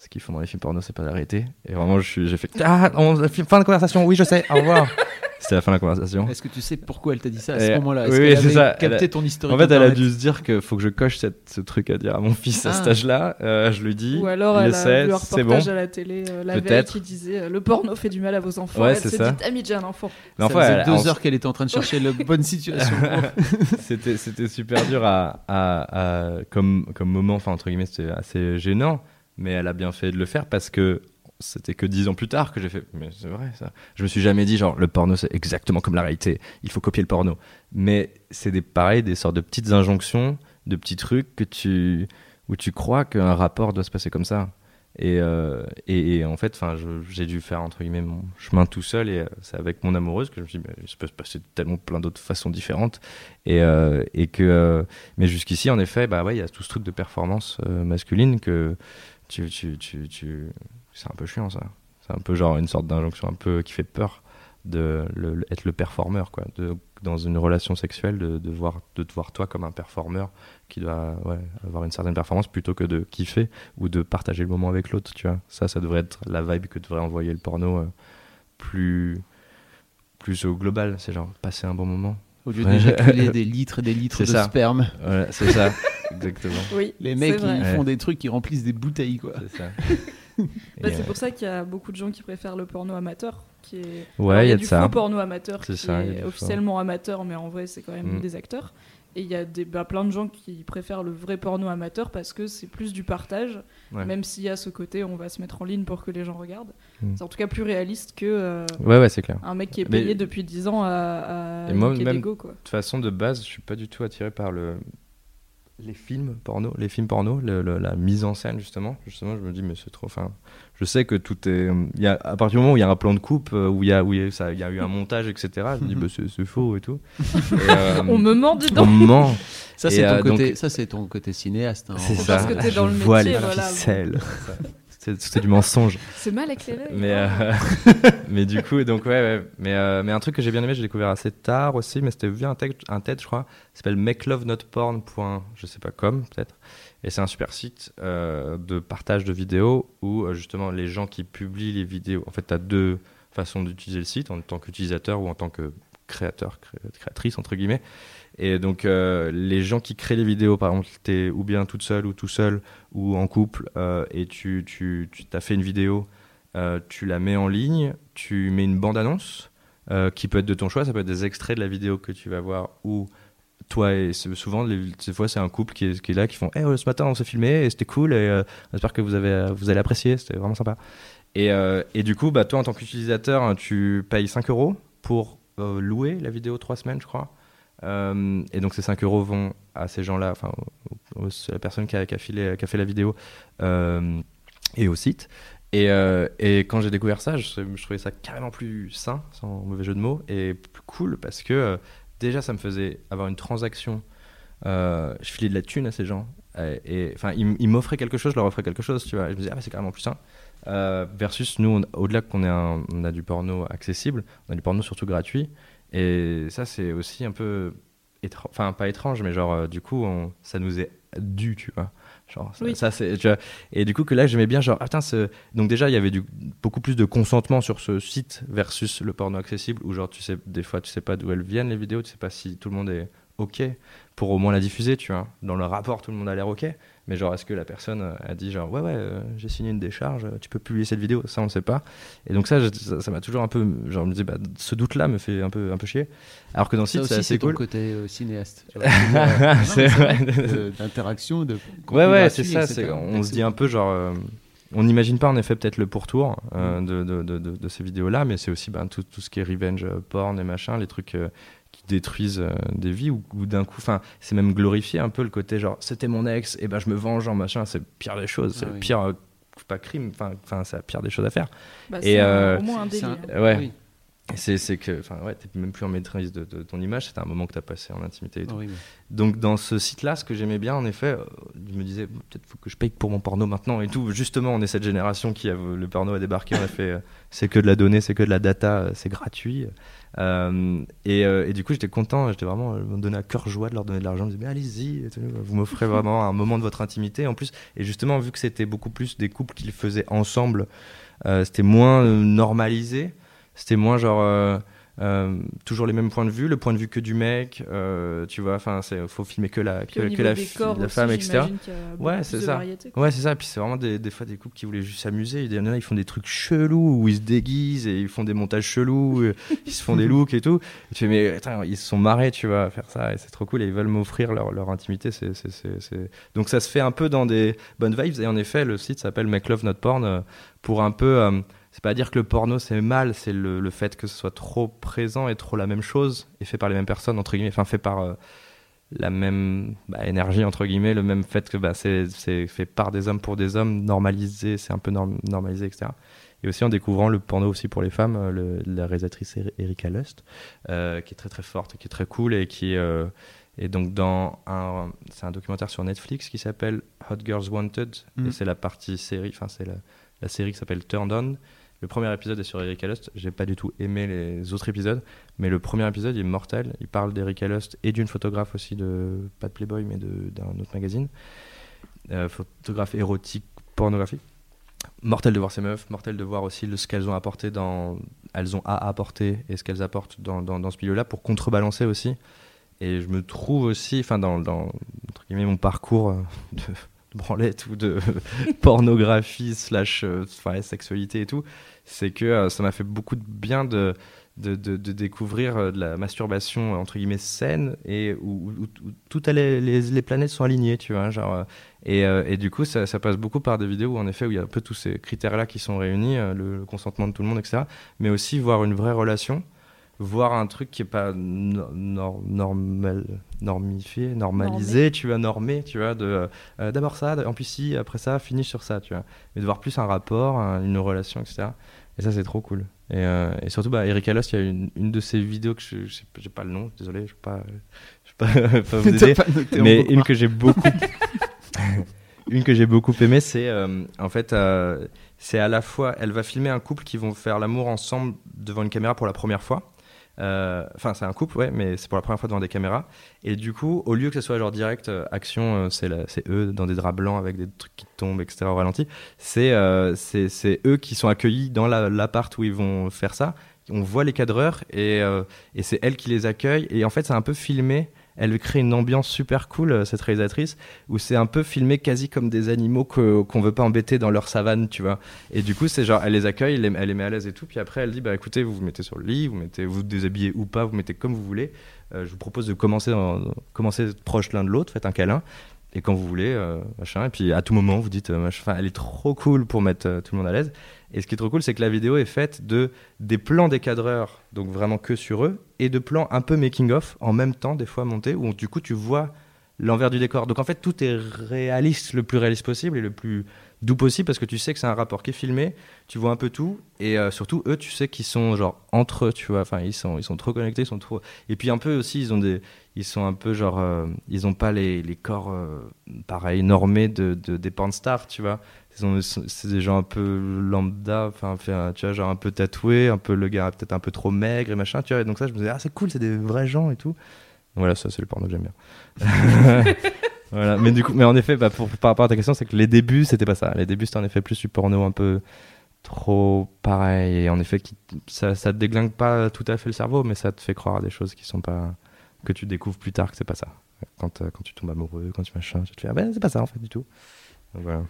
ce qu'ils font dans les films porno, c'est pas d'arrêter. Et vraiment, je suis- j'ai fait, ah, on, fin de conversation, oui, je sais, au revoir. (laughs) C'était la fin de la conversation. Est-ce que tu sais pourquoi elle t'a dit ça à Et- ce moment-là oui, oui, c'est ça. capté Elle a- ton historique En fait, elle a dû se dire qu'il faut que je coche cette- ce truc à dire à mon fils à Ah. cet âge-là. Euh, je lui dis, Ou alors il elle le a sait, vu un c'est bon. à la télé euh, la veille Peut-être. qui disait euh, le porno fait du mal à vos enfants. Ouais, elle c'est s'est ça. dit ah mais j'ai un enfant. Mais Ça faisait elle- deux en- heures qu'elle était en train de chercher la bonne situation. (laughs) c'était c'était super dur à, à- à- comme comme moment enfin entre guillemets c'était assez gênant mais elle a bien fait de le faire parce que c'était que dix ans plus tard que j'ai fait mais c'est vrai ça. Je me suis jamais dit genre le porno c'est exactement comme la réalité. Il faut copier le porno. Mais c'est des pareil des sortes de petites injonctions de petits trucs que tu où tu crois qu'un rapport doit se passer comme ça. Et, euh, et, en fait, enfin, j'ai dû faire entre guillemets mon chemin tout seul et euh, c'est avec mon amoureuse que je me suis dit, mais il se peut se passer de tellement plein d'autres façons différentes. Et, euh, et que, mais jusqu'ici, en effet, bah ouais, il y a tout ce truc de performance masculine que tu, tu, tu, tu, c'est un peu chiant ça. C'est un peu genre une sorte d'injonction un peu qui fait peur de le- être le performeur quoi. De, dans une relation sexuelle, de, de voir, de te voir toi comme un performeur qui doit ouais, avoir une certaine performance plutôt que de kiffer ou de partager le moment avec l'autre. Tu vois, ça, ça devrait être la vibe que devrait envoyer le porno euh, plus plus au global. C'est genre passer un bon moment. Au lieu d'éjaculer (laughs) des litres et des litres de ça. sperme, Voilà, c'est ça, (laughs) exactement. Oui, les mecs vrai. ils Ouais. font des trucs qui remplissent des bouteilles quoi. C'est ça. (laughs) Bah, c'est euh, pour ça qu'il y a beaucoup de gens qui préfèrent le porno amateur. Qui est... Ouais, Alors, il y a du de ça. faux porno amateur C'est qui ça, est faux. officiellement amateur, mais en vrai, c'est quand même Mm. des acteurs. Et il y a des, bah, plein de gens qui préfèrent le vrai porno amateur parce que c'est plus du partage, Ouais. même s'il y a ce côté on va se mettre en ligne pour que les gens regardent. Mm. C'est en tout cas plus réaliste que euh, Ouais, ouais, c'est clair. un mec qui est Mais- payé depuis 10 ans à, à Et moi, même-. De toute façon, de base, je suis pas du tout attiré par le les films porno, les films porno, le- le- la mise en scène justement. Justement, je me dis mais c'est trop. Enfin, je sais que tout est. Il y a à partir du moment où il y a un plan de coupe, euh, où il y a où il y a, ça, il y a eu un montage, etc. Je me dis (laughs) bah, c'est faux et tout. (laughs) Et, euh, On me ment, dis on me ment. Ça Et, c'est ton euh, côté, donc- ça c'est ton côté cinéaste. hein. C'est Parce ça. que t'es dans je le vois métier, les voilà. ficelles. C'est du mensonge. C'est mal éclairé. Mais, hein. euh, (laughs) mais du coup, donc ouais, ouais. Mais, euh, mais un truc que j'ai bien aimé, j'ai découvert assez tard aussi, mais c'était via un un TED je crois, s'appelle makelovenotporn. Je sais pas comme peut-être. Et c'est un super site euh, de partage de vidéos où justement les gens qui publient les vidéos, en fait, tu as deux façons d'utiliser le site, en tant qu'utilisateur ou en tant que créateur, cré- créatrice, entre guillemets. Et donc, euh, les gens qui créent les vidéos, par exemple, tu es ou bien toute seule ou tout seul ou en couple euh, et tu, tu, tu as fait une vidéo, euh, tu la mets en ligne, tu mets une bande-annonce qui peut être de ton choix, ça peut être des extraits de la vidéo que tu vas voir ou toi et souvent les, ces fois c'est un couple qui est, qui est là qui font hey, ce matin on s'est filmé et c'était cool et j'espère que vous avez vous allez apprécier c'était vraiment sympa. Et, et du coup bah toi en tant qu'utilisateur hein, tu payes 5 euros pour louer la vidéo 3 semaines je crois Euh, et donc ces 5 euros vont à ces gens là enfin à la personne qui a, filé- qui a fait la vidéo euh, et au site et, euh, et quand j'ai découvert ça, je, je trouvais ça carrément plus sain, sans mauvais jeu de mots, et plus cool parce que déjà ça me faisait avoir une transaction. Je filais de la thune à ces gens. Euh, Et enfin, ils, ils m'offraient quelque chose, je leur offrais quelque chose, tu vois. Et je me disais, ah, bah, c'est carrément plus sain. Euh, versus nous, au-delà qu'on ait un- on a du porno accessible, on a du porno surtout gratuit. Et ça, c'est aussi un peu. Enfin, pas étrange, mais genre, euh, du coup, on- ça nous est dû, tu vois. Genre, ça, Oui. ça, c'est. Et du coup, que là, j'aimais bien, genre, ah, putain, donc déjà, il y avait du, beaucoup plus de consentement sur ce site versus le porno accessible, où genre, tu sais, des fois, tu sais pas d'où elles viennent, les vidéos, tu sais pas si tout le monde est OK pour au moins la diffuser, tu vois. Dans le rapport, tout le monde a l'air OK. Mais genre, est-ce que la personne euh, a dit, genre, ouais, ouais, euh, j'ai signé une décharge, euh, tu peux publier cette vidéo? Ça, on ne sait pas. Et donc, ça, je- ça m'a toujours un peu. Genre, je me disais, bah, ce doute-là me fait un peu, un peu chier. Alors que dans le site, c'est assez cool. côté euh, cinéaste. (laughs) C'est vrai. D'interaction, de. Ouais, ouais, c'est ça. On se dit un peu genre. euh, on n'imagine pas en effet peut-être le pourtour euh, de, de, de, ces vidéos-là, mais c'est aussi ben, tout, tout ce qui est revenge porn et machin, les trucs euh, détruisent euh, des vies ou, ou d'un coup, enfin, c'est même glorifié un peu le côté genre c'était mon ex et ben je me venge en machin, c'est pire des choses, c'est Ah le oui. pire, euh, pas crime, enfin, enfin c'est la pire des choses à faire. Bah, et, euh, au moins un délire. Ouais. Oui. C'est c'est que, enfin, ouais, t'es même plus en maîtrise de, de ton image, c'était un moment que t'as passé en intimité et tout. Oui, oui. Donc dans ce site-là, ce que j'aimais bien, en effet, euh, je me disais peut-être faut que je paye pour mon porno maintenant et tout. Justement, on est cette génération qui a le porno a débarqué, on a fait euh, c'est que de la donnée, c'est que de la data, euh, c'est gratuit. Euh, et, euh, et du coup, j'étais content, j'étais vraiment euh, me donner à cœur joie de leur donner de l'argent. Je me disais mais allez-y, vous m'offrez (laughs) vraiment un moment de votre intimité. En plus, et justement vu que c'était beaucoup plus des couples qui le faisaient ensemble, euh, c'était moins normalisé, c'était moins genre toujours les mêmes points de vue, le point de vue que du mec, euh, tu vois, enfin, c'est faut filmer que la, que, que la, des fi- corps la aussi, femme, etc. Ouais, c'est ça. variété. Ouais, c'est ça. Puis c'est vraiment des, des fois des couples qui voulaient juste s'amuser. Il y en a, ils font des trucs chelous où ils se déguisent et ils font des montages chelous, euh, (laughs) ils se font des looks et tout. Et tu fais, mais attends, ils se sont marrés, tu vois, à faire ça et c'est trop cool et ils veulent m'offrir leur, leur intimité. C'est, Donc ça se fait un peu dans des bonnes vibes et en effet, le site s'appelle Make Love Not Porn euh, pour un peu. euh, c'est pas dire que le porno c'est mal, c'est le, le fait que ce soit trop présent et trop la même chose et fait par les mêmes personnes, entre guillemets, enfin fait par euh, la même bah, énergie, entre guillemets, le même fait que bah, c'est, fait par des hommes pour des hommes, normalisé, c'est un peu norm- normalisé, etc. Et aussi en découvrant le porno aussi pour les femmes, euh, le- la réalisatrice Eri- Erika Lust, euh, qui est très très forte, qui est très cool et qui euh, est donc dans un, c'est un documentaire sur Netflix qui s'appelle Hot Girls Wanted et c'est la partie série, enfin c'est la, la série qui s'appelle Turned On. Le premier épisode est sur Erika Lust. J'ai pas du tout aimé les autres épisodes, mais le premier épisode il est mortel. Il parle d'Erika Lust et d'une photographe aussi de pas de Playboy mais d'un autre magazine, Euh, photographe érotique pornographique. Mortel de voir ces meufs, mortel de voir aussi ce qu'elles ont apporté dans, elles ont à apporter et ce qu'elles apportent dans, dans, ce milieu-là pour contrebalancer aussi. Et je me trouve aussi, enfin dans, dans entre guillemets, mon parcours euh, de, de branlette ou de (laughs) pornographie slash euh, sexualité et tout, c'est que euh, ça m'a fait beaucoup de bien de, de, de- découvrir euh, de la masturbation entre guillemets saine et où, où- où toutes les, les, planètes sont alignées, tu vois, genre. et, et du coup, ça, ça passe beaucoup par des vidéos où, en effet, où il y a un peu tous ces critères-là qui sont réunis, le consentement de tout le monde, etc. Mais aussi voir une vraie relation, voir un truc qui est pas no- nor- normal, normifié, normalisé, tu vois, normé, tu vois, de euh, d'abord ça, en plus si, après ça, finish sur ça, tu vois. Mais de voir plus un rapport, un- une relation, etc. Et ça, c'est trop cool. Et, euh, et surtout, bah, Erika Lost, il y a une, une de ses vidéos que je, je sais pas- j'ai pas le nom, désolé, je peux pas, je pas, (laughs) pas vous aider. Pas Mais une que j'ai beaucoup, (laughs) une que j'ai beaucoup aimée, c'est euh, en fait, euh, c'est à la fois, elle va filmer un couple qui vont faire l'amour ensemble devant une caméra pour la première fois. Euh, Enfin, c'est un couple, ouais, mais c'est pour la première fois devant des caméras. Et du coup, au lieu que ce soit genre direct euh, action, euh, c'est eux dans des draps blancs avec des trucs qui tombent, etc. au ralenti. C'est c'est eux qui sont accueillis dans la- l'appart où ils vont faire ça. On voit les cadreurs et, et c'est elle qui les accueille. Et en fait, c'est un peu filmé. Elle crée une ambiance super cool, euh, cette réalisatrice, où c'est un peu filmé quasi comme des animaux qu'on veut pas embêter dans leur savane, tu vois. Et du coup, c'est genre, elle les accueille, elle les, met à l'aise et tout. Puis après, elle dit, bah écoutez, vous vous mettez sur le lit, vous mettez, vous déshabillez ou pas, vous mettez comme vous voulez. Euh, je vous propose de commencer, dans- commencer proche l'un de l'autre, faites un câlin. Et quand vous voulez, euh, machin. Et puis à tout moment, vous dites, euh, machin. Elle est trop cool pour mettre euh, tout le monde à l'aise. Et ce qui est trop cool, c'est que la vidéo est faite de des plans des cadreurs, donc vraiment que sur eux, et de plans un peu making-of en même temps, des fois montés, où du coup tu vois l'envers du décor. Donc en fait, tout est réaliste, le plus réaliste possible et le plus doux possible, parce que tu sais que c'est un rapport qui est filmé, tu vois un peu tout, et euh, surtout eux, tu sais qu'ils sont genre entre eux, tu vois, enfin ils sont, ils sont trop connectés, ils sont trop. Et puis un peu aussi, ils ont des, ils sont un peu genre, euh, ils ont pas les, les corps euh, pareil normés de, de des porn stars, tu vois. C'est des gens un peu lambda, enfin, tu vois, genre un peu tatoué, un peu le gars peut-être un peu trop maigre et machin, tu vois. Et donc ça, je me disais, ah, c'est cool, c'est des vrais gens et tout. Voilà, ça, c'est le porno que j'aime bien. (laughs) voilà, mais du coup, mais en effet, bah, pour, par rapport à ta question, c'est que les débuts, c'était pas ça. Les débuts, c'était en effet plus du porno un peu trop pareil. Et en effet, qui, ça, ça te déglingue pas tout à fait le cerveau, mais ça te fait croire à des choses qui sont pas. que tu découvres plus tard que c'est pas ça. Quand, euh, quand tu tombes amoureux, quand tu machin, tu te fais, ah ben, c'est pas ça en fait du tout. Donc, voilà.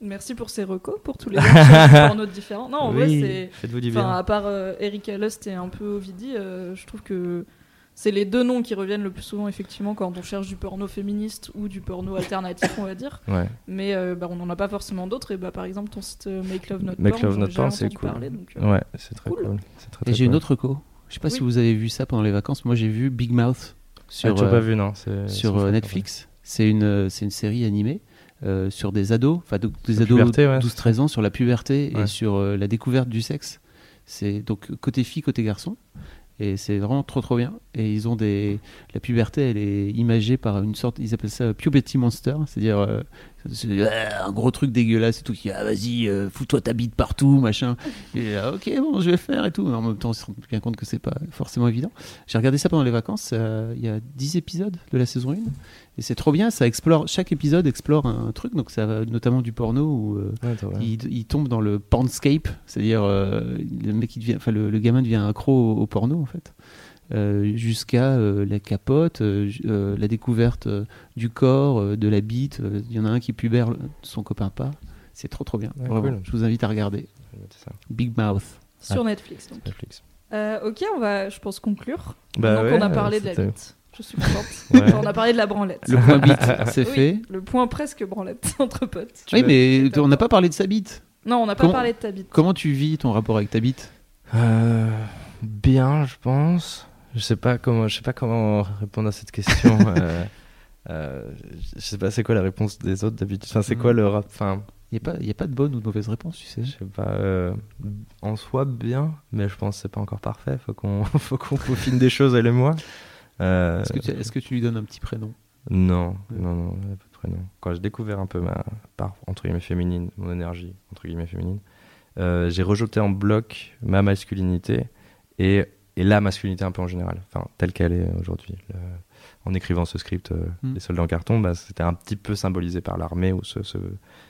Merci pour ces recos, pour tous les gens porno différents. Non, en vrai, Oui, c'est. Faites-vous du Enfin, à part euh, Erika Lust et un peu Ovidie, euh, je trouve que c'est les deux noms qui reviennent le plus souvent, effectivement, quand on cherche du porno féministe ou du porno alternatif, on va dire. Ouais. Mais euh, bah, on n'en a pas forcément d'autres. Et bah, par exemple, ton site euh, Make Love Not Make Porn, Love Not c'est entendu cool. parler, donc, euh, Ouais, c'est très Cool. cool. C'est très, Et j'ai une autre reco. Je sais pas Oui. si vous avez vu ça pendant les vacances. Moi, j'ai vu Big Mouth Ah, sur, euh, pas vu, non. sur euh, Netflix. C'est une, euh, c'est une série animée euh, sur des ados, enfin de- des la ados puberté, ouais. 12-13 ans, sur la puberté et sur euh, la découverte du sexe. C'est donc côté fille, côté garçon. Et c'est vraiment trop trop bien. Et ils ont des. La puberté, elle est imagée par une sorte. Ils appellent ça puberty monster. C'est-à-dire. euh, un gros truc dégueulasse et tout. Qui, ah, vas-y, euh, fous-toi ta bite partout, machin. Et ah, ok, bon, je vais faire et tout. Mais en même temps, on se rend bien compte que c'est pas forcément évident. J'ai regardé ça pendant les vacances. euh, Il y a 10 épisodes de la saison 1. Et c'est trop bien. Ça explore. Chaque épisode explore un, truc. Donc ça va notamment du porno où. euh, Ouais, il, il tombe dans le pornscape, c'est-à-dire euh, le mec, il devient, enfin le, le gamin devient accro au, au porno en fait, jusqu'à euh, la capote, euh, euh, la découverte euh, du corps, euh, de la bite. euh, Il y en a un qui pubère, son copain pas. C'est trop trop bien. Ouais, Vraiment. cool. Je vous invite à regarder. Ça, Big Mouth. Sur Netflix. Donc. Netflix. Euh, ok, on va, je pense, conclure. Bah ouais, qu'on a parlé de la bite. Je suis contente. (laughs) Ouais. Enfin, on a parlé de la branlette. Le point bite, (laughs) c'est Oui, fait. Le point presque branlette (laughs) entre potes. Oui, mais on n'a pas parlé de sa bite. Non, on n'a pas parlé de ta bite. Comment tu vis ton rapport avec ta bite? Euh, bien, je pense. Je sais pas comment, je sais pas comment répondre à cette question. (laughs) euh, euh, je sais pas, c'est quoi la réponse des autres d'habitude? Enfin, c'est quoi Mhm. le rap? Enfin, Il n'y a, pas- y a pas de bonne ou de mauvaise réponse, tu sais. je sais pas. euh, en soi, bien, mais je pense que c'est pas encore parfait. Faut qu'on, (laughs) faut qu'on peaufine des choses elle et moi. Euh, Est-ce que, tu- est-ce que tu lui donnes un petit prénom? Non, non, non, a pas de prénom. Quand j'ai découvert un peu ma part entre guillemets féminine, mon énergie entre guillemets féminine, euh, j'ai rejeté en bloc ma masculinité et, et la masculinité un peu en général, enfin telle qu'elle est aujourd'hui. En écrivant ce script, euh, Mm. Les soldats en carton, bah, c'était un petit peu symbolisé par l'armée ou ce, ce-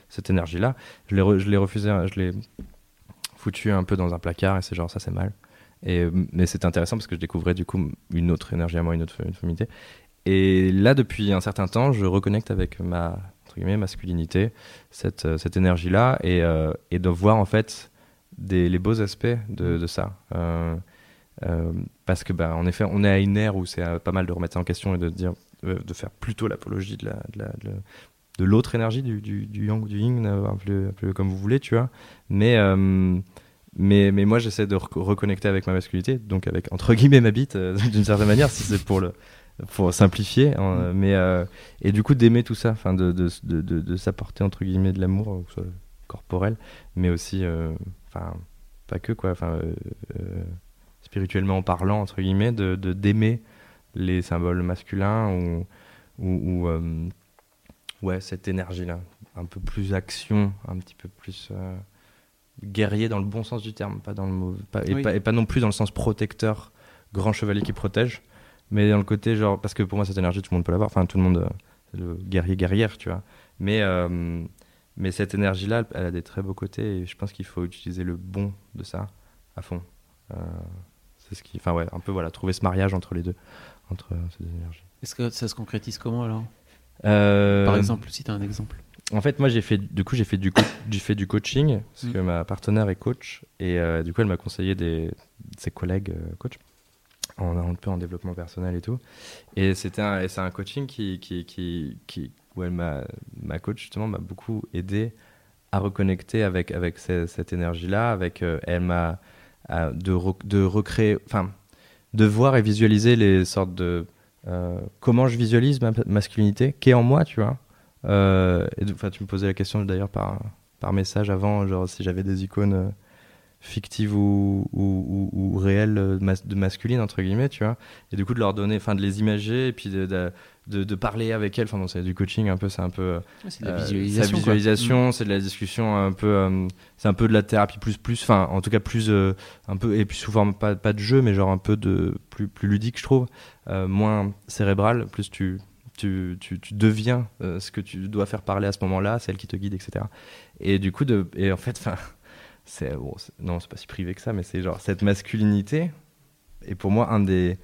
cette énergie-là. Je l'ai re- refusé, hein, je l'ai foutu un peu dans un placard et c'est genre ça c'est mal. Et, mais c'était intéressant parce que je découvrais du coup une autre énergie à moi, une autre une féminité. Et là, depuis un certain temps, je reconnecte avec ma entre guillemets, masculinité, cette, euh, cette énergie-là, et, euh, et de voir en fait des, les beaux aspects de, de ça. Euh, parce que, bah, en effet, on est à une ère où c'est euh, pas mal de remettre ça en question et de dire, euh, de faire plutôt l'apologie de la, de la- de la- de l'autre énergie, du, du, du yang ou du yin, euh, appelez, appelez-le comme vous voulez, tu vois. Mais, euh, mais, mais moi, j'essaie de rec- reconnecter avec ma masculinité, donc avec, entre guillemets, ma bite, euh, (laughs) d'une certaine manière, si c'est pour le pour simplifier hein, mais euh, et du coup d'aimer tout ça enfin de, de, de, de, de s'apporter entre guillemets de l'amour euh, que ce soit corporel mais aussi euh, enfin pas que quoi enfin euh, euh, spirituellement parlant entre guillemets de d'aimer les symboles masculins ou ou, ou, euh, ouais cette énergie là un peu plus action un petit peu plus euh, guerrier dans le bon sens du terme pas dans le mauvais pas, et, Oui. pas, et pas non plus dans le sens protecteur grand chevalier qui protège mais dans le côté genre parce que pour moi cette énergie tout le monde peut l'avoir enfin tout le monde euh, le guerrier guerrière tu vois. Mais mais cette énergie là elle a des très beaux côtés et je pense qu'il faut utiliser le bon de ça à fond c'est ce qui enfin ouais un peu voilà trouver ce mariage entre les deux entre euh, ces deux énergies Est-ce que ça se concrétise comment alors? Euh, Par exemple, si tu as un exemple. en fait, moi, j'ai fait, du coup, j'ai fait du, (coughs) j'ai fait du coaching parce Mm. que ma partenaire est coach et euh, du coup, elle m'a conseillé des, ses collègues euh, coach en un peu en développement personnel et tout. Et c'était un, c'est un coaching qui, qui, qui, qui où elle m'a, ma coach justement m'a beaucoup aidé à reconnecter avec avec ce- cette énergie-là. Avec, euh, elle m'a de, re- de recréer, enfin, de voir et visualiser les sortes de euh, comment je visualise ma masculinité, qui est en moi, tu vois. Euh, Enfin, tu me posais la question d'ailleurs par, par message avant, genre si j'avais des icônes fictives ou, ou, ou- ou réelles euh, mas- de masculine, entre guillemets, tu vois. Et du coup, de leur donner, enfin, de les imager et puis de, de, de- de parler avec elles. Enfin, bon, c'est du coaching un peu, c'est un peu. euh, C'est de la euh, visualisation. visualisation, c'est de la discussion un peu. euh, c'est un peu de la thérapie plus plus. Enfin, en tout cas plus euh, un peu et puis forme pas pas de jeu, mais genre un peu de plus plus ludique, je trouve, moins cérébral. Plus tu tu, tu, tu deviens euh, ce que tu dois faire parler à ce moment-là, celle qui te guide, etc. Et du coup de et en fait, c'est bon, non, c'est pas si privé que ça, mais c'est genre cette masculinité est pour moi un des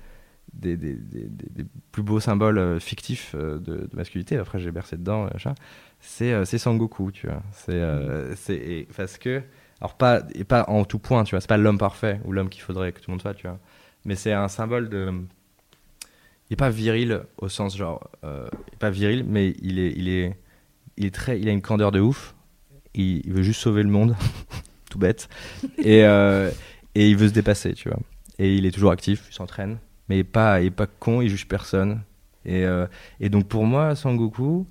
des, des, des, plus beaux symboles euh, fictifs euh, de, de masculinité. Après, j'ai bercé dedans, machin. C'est euh, c'est Sangoku, tu vois. C'est euh, c'est parce que alors pas et pas en tout point, tu vois. C'est pas l'homme parfait ou l'homme qu'il faudrait que tout le monde soit, tu vois. Mais c'est un symbole de il est pas viril au sens genre euh, il est pas viril, mais il est il est il est très il a une candeur de ouf. Il, il veut juste sauver le monde, (laughs) tout bête. Et euh, et il veut se dépasser, tu vois. Et il est toujours actif, il s'entraîne, mais il est pas pas con, il juge personne. Et euh, et donc pour moi, Sangoku,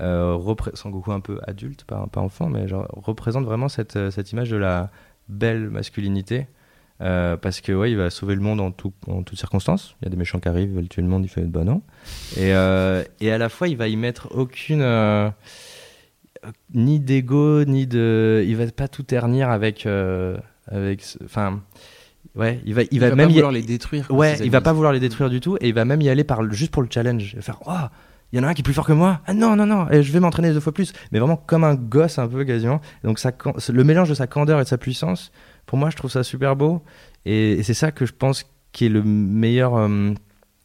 euh, Sangoku un peu adulte, pas, pas enfant, mais genre, représente vraiment cette, cette image de la belle masculinité. Parce que ouais, il va sauver le monde en, tout, en toutes circonstances. Il y a des méchants qui arrivent, ils veulent tuer le monde, il fait bah non. Et, et à la fois, il va y mettre aucune ni d'ego, ni de. Il va pas tout ternir avec. euh, avec enfin, ouais, il va, il, Il va, va même pas y- vouloir les détruire. Ouais, il va pas vouloir les détruire du tout et il va même y aller par le- juste pour le challenge. Il va faire Oh, il y en a un qui est plus fort que moi. Ah non, non, non, et je vais m'entraîner deux fois plus. Mais vraiment comme un gosse un peu quasiment. Donc ça, le mélange de sa candeur et de sa puissance, pour moi, je trouve ça super beau. Et, et c'est ça que je pense qui est le meilleur euh,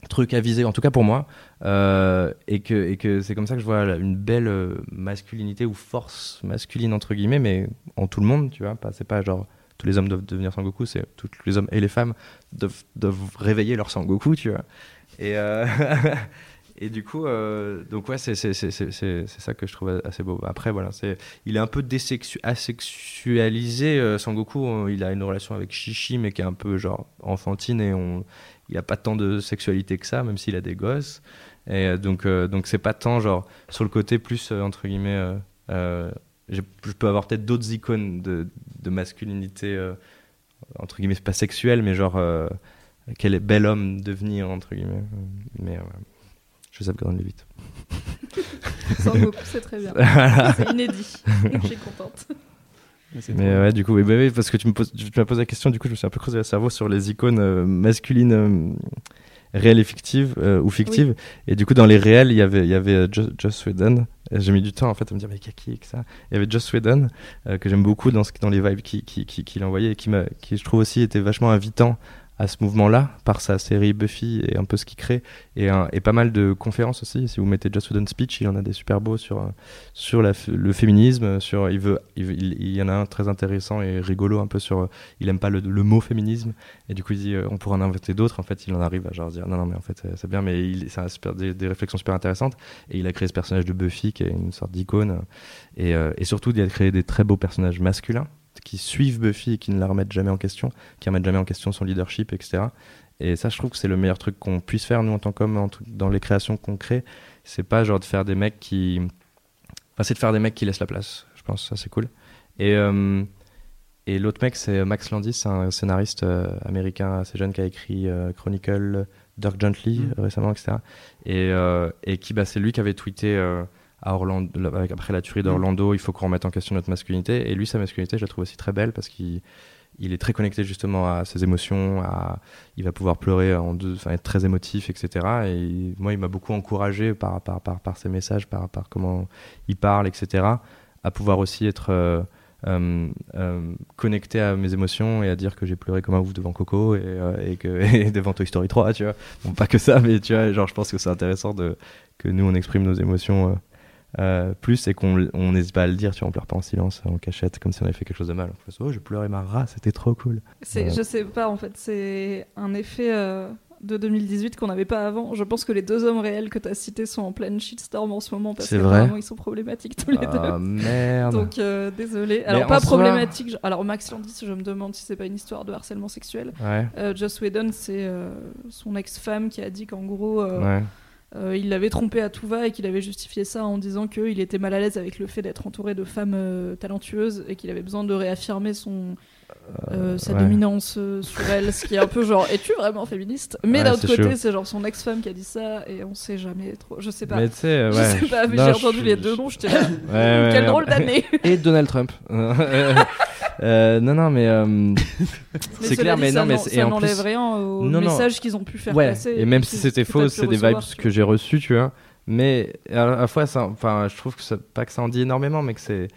truc à viser, en tout cas pour moi. Euh, et que, et que c'est comme ça que je vois une belle euh, masculinité ou force masculine, entre guillemets, mais en tout le monde, tu vois. C'est pas genre tous les hommes doivent devenir Sangoku, c'est tous les hommes et les femmes doivent, réveiller leur Sangoku, tu vois. Et, euh, (laughs) et du coup, donc ouais, c'est, ça que je trouve assez beau. Après, voilà, c'est, il est un peu désexu- asexualisé, Sangoku. Il a une relation avec Shishi, mais qui est un peu genre enfantine et on, il a pas tant de sexualité que ça, même s'il a des gosses. Et euh, donc, euh, donc c'est pas tant genre sur le côté plus euh, entre guillemets. je peux avoir peut-être d'autres icônes de, de masculinité entre guillemets pas sexuelle, mais genre quel est bel homme devenir entre guillemets. Mais euh, je zappe Gordon vite. (laughs) Sangoku, c'est très bien. (laughs) C'est inédit. Je suis contente. Mais ouais, du coup, oui, bah oui, parce que tu me poses, tu m'as posé la question, du coup, je me suis un peu creusé le cerveau sur les icônes euh, masculines euh, réelles et fictives, euh, ou fictives. Et du coup, dans les réels, il y avait, il y avait Jo- Joss Whedon. Et J'ai mis du temps en fait à me dire, mais qui, qui, qui ça Il y avait Joss Whedon, euh, que j'aime beaucoup dans, ce, dans les vibes qu'il qui, qui, qu'il envoyait et qui, qui, je trouve aussi, était vachement invitant à ce mouvement-là, par sa série Buffy et un peu ce qu'il crée, et, un- et pas mal de conférences aussi. Si vous mettez Joss Whedon Speech, il en a des super beaux sur, euh, sur le féminisme, sur, il, veut, il, il, y en a un très intéressant et rigolo un peu sur, euh, il aime pas le, le mot féminisme, et du coup il dit, euh, on pourrait en inventer d'autres, en fait il en arrive à genre dire, non non mais en fait c'est- c'est bien, mais il, super- des, des réflexions super intéressantes, et il a créé ce personnage de Buffy qui est une sorte d'icône, et, euh, et surtout il a créé des très beaux personnages masculins, qui suivent Buffy et qui ne la remettent jamais en question, qui remettent jamais en question son leadership, etc. Et ça, je trouve que c'est le meilleur truc qu'on puisse faire, nous, en tant qu'hommes, dans les créations qu'on crée. C'est pas genre de faire des mecs qui. Enfin, c'est de faire des mecs qui laissent la place. Je pense, ça, c'est cool. Et, euh, et l'autre mec, c'est Max Landis, c'est un scénariste euh, américain assez jeune qui a écrit euh, Chronicle, Dirk Gently Mm. récemment, etc. Et, et qui, bah, c'est lui qui avait tweeté. À Orlando, après la tuerie d'Orlando, il faut qu'on remette en question notre masculinité. Et lui, sa masculinité, je la trouve aussi très belle parce qu'il il est très connecté justement à ses émotions, il va pouvoir pleurer en deux, être très émotif, etc. Et moi, il m'a beaucoup encouragé par, ses messages, par, comment il parle, etc. À pouvoir aussi être euh, euh, euh, connecté à mes émotions et à dire que j'ai pleuré comme un ouf devant Coco et, (laughs) devant Toy Story 3, tu vois. Bon, pas que ça, mais tu vois, genre, je pense que c'est intéressant que nous, on exprime nos émotions. Euh, plus et qu'on on n'hésite pas à le dire, tu vois, on pleure pas en silence, en cachette, comme si on avait fait quelque chose de mal. On fait, oh, je pleurais ma race, c'était trop cool. Je sais pas, en fait, c'est un effet euh, de 2018 qu'on n'avait pas avant. Je pense que les deux hommes réels que tu as cités sont en pleine shitstorm en ce moment parce que vrai vraiment ils sont problématiques tous les Ah deux. merde. Donc euh, désolé. Alors pas problématique. je- Alors Max Landis, je me demande si c'est pas une histoire de harcèlement sexuel. Ouais, Joss Whedon, c'est son ex-femme qui a dit qu'en gros ouais. Euh, il l'avait trompé à tout va et qu'il avait justifié ça en disant qu'il était mal à l'aise avec le fait d'être entouré de femmes euh, talentueuses et qu'il avait besoin de réaffirmer son euh, sa ouais. dominance sur elle, ce qui est un peu genre es-tu vraiment féministe? Mais Ouais, d'un autre côté, c'est genre son ex-femme qui a dit ça et on sait jamais trop. Je sais pas. Mais tu sais, euh, je ouais. sais pas, mais j'ai entendu les deux noms, j'étais là. Ouais, ouais, Quelle ouais. drôle d'année Et Donald Trump. (laughs) Euh, non, non, mais. euh, (laughs) c'est clair, mais non, mais ça n'enlève plus- rien au Non, non. message qu'ils ont pu faire ouais, passer. et même si c'était faux, c'est des vibes que j'ai reçus, tu vois. Mais à la fois, ça, enfin, je trouve que ça, pas que ça en dit énormément, mais que c'est.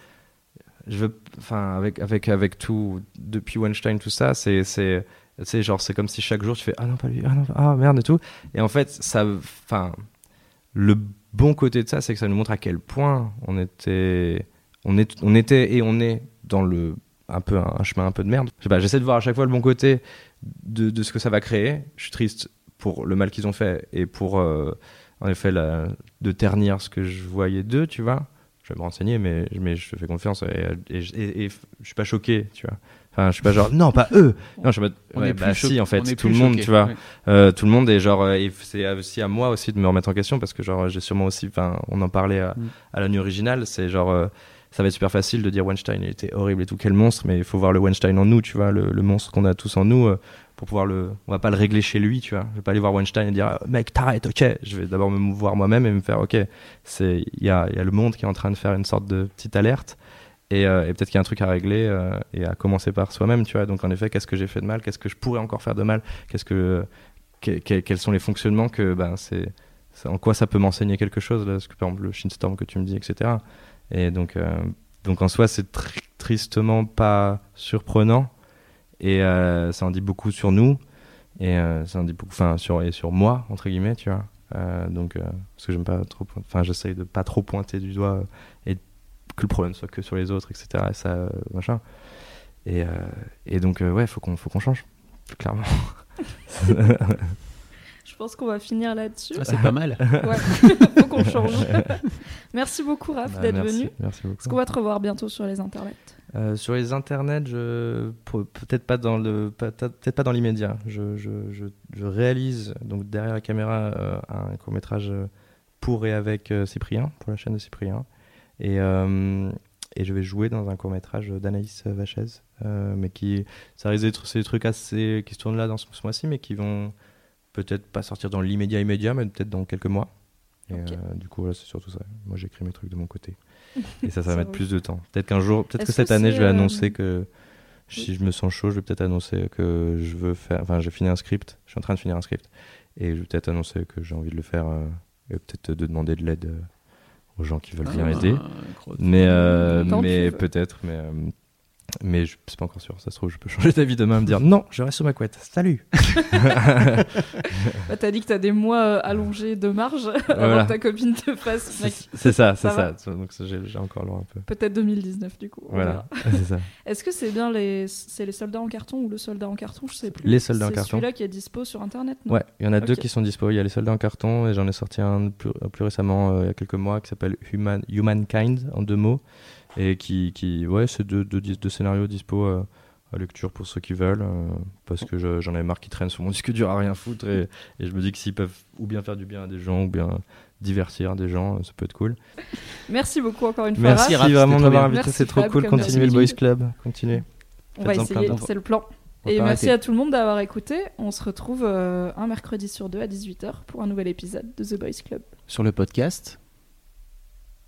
Je veux. Enfin, avec, avec, avec tout. Depuis Weinstein, tout ça, c'est. c'est genre, c'est comme si chaque jour tu fais Ah non, pas lui, ah non, ah merde et tout. Et en fait, ça. Enfin. Le bon côté de ça, c'est que ça nous montre à quel point on était. On, est, on était et on est dans le. Un peu un, un chemin un peu de merde. Je sais pas, j'essaie de voir à chaque fois le bon côté de, de ce que ça va créer. Je suis triste pour le mal qu'ils ont fait et pour, euh, en effet, la- de ternir ce que je voyais d'eux, tu vois. Je vais me renseigner, mais, mais je te fais confiance et, et, et- et je suis pas choqué, tu vois. Enfin, je suis pas genre, non, pas eux. Non, je suis pas, On ouais, est bah plus si, en fait, tout le monde, choqué, tu vois. ouais. Euh, tout le monde est genre, euh, c'est aussi à moi aussi de me remettre en question parce que genre, j'ai sûrement aussi, enfin, on en parlait à, Mm. à la nuit originale, c'est genre, euh, ça va être super facile de dire Weinstein, il était horrible et tout, quel monstre, mais il faut voir le Weinstein en nous, tu vois, le, monstre qu'on a tous en nous, euh, pour pouvoir le, on va pas le régler chez lui, tu vois. Je vais pas aller voir Weinstein et dire, Ah, mec, t'arrêtes, ok. Je vais d'abord me voir moi-même et me faire, ok, il y a, le monde qui est en train de faire une sorte de petite alerte. Et, euh, peut-être qu'il y a un truc à régler euh, et à commencer par soi-même, tu vois. Donc en effet, qu'est-ce que j'ai fait de mal? Qu'est-ce que je pourrais encore faire de mal? Qu'est-ce que, que- que- quels sont les fonctionnements que, ben, c'est- en quoi ça peut m'enseigner quelque chose là, parce que par exemple le shitstorm que tu me dis, etc. Et donc, euh, donc en soi, c'est tr- tristement pas surprenant et euh, ça en dit beaucoup sur nous et euh, ça en dit beaucoup, sur et sur moi entre guillemets, tu vois. Donc parce que j'aime pas trop, enfin j'essaye de pas trop pointer du doigt et que le problème soit que sur les autres, etc. Et ça, machin. Et, et donc ouais, faut qu'on faut qu'on change, clairement. (laughs) Je pense qu'on va finir là-dessus. Ah, c'est pas mal. (laughs) Ouais, (laughs) faut qu'on change. (laughs) Merci beaucoup, Raph, Bah, d'être venu. Merci beaucoup. Est-ce qu'on va te revoir bientôt sur les internets Euh, sur les internets, je peut-être pas dans le pas- peut-être pas dans l'immédiat. Je, je, je, je réalise donc derrière la caméra euh, un court métrage pour et avec euh, Cyprien pour la chaîne de Cyprien et euh, et je vais jouer dans un court métrage d'Anaïs Vachez, euh, mais qui ça risque d'être c'est des trucs assez qui se tournent là dans ce, ce mois-ci, mais qui vont peut-être pas sortir dans l'immédiat immédiat, mais peut-être dans quelques mois. Et euh, du coup, voilà, c'est surtout ça. Moi, j'écris mes trucs de mon côté. (laughs) Et ça, ça va mettre plus de temps. Peut-être qu'un jour, peut-être que cette que année, je vais euh, annoncer que si je me sens chaud, je vais peut-être annoncer que je veux faire. Enfin, j'ai fini un script. Je suis en train de finir un script. Et je vais peut-être annoncer que j'ai envie de le faire euh, et peut-être de demander de l'aide euh, aux gens qui veulent bien Ah, aider. crotte. Mais, euh, mais peut-être, mais, euh, mais je c'est pas encore sûr. Ça se trouve, je peux (laughs) changer d'avis demain et me dire non, je reste sur ma couette. Salut. (laughs) Bah, T'as dit que t'as des mois euh, allongés de marge (laughs) avant Voilà. que ta copine te fasse. C'est c'est ça, c'est Ça ça. Donc j'ai encore loin un peu. Peut-être 2019 du coup. Voilà, c'est ça. Est-ce que c'est bien les c'est les soldats en carton ou le soldat en carton? Je sais plus. Les soldats en C'est carton. Celui-là qui est dispo sur internet. non? Ouais, il y en a deux qui sont dispo. Il y a les soldats en carton et j'en ai sorti un plus, plus récemment, euh, il y a quelques mois, qui s'appelle Human, Humankind en deux mots. Et qui, qui ouais, c'est deux, deux, scénarios dispo à lecture pour ceux qui veulent. euh, parce que je- j'en avais marre qui traînent sur mon (laughs) disque dur à rien foutre. Et, et je me dis que s'ils peuvent ou bien faire du bien à des gens ou bien divertir des gens, euh, ça peut être cool. Merci beaucoup encore une fois. Merci Raph. Vraiment de m'avoir invité, c'est trop Fab, cool. Continuez le. Boys Club, continuez. On va essayer, c'est le plan. Et merci arrêter. à tout le monde d'avoir écouté. On se retrouve euh, un mercredi sur deux à 18h pour un nouvel épisode de The Boys Club. Sur le podcast.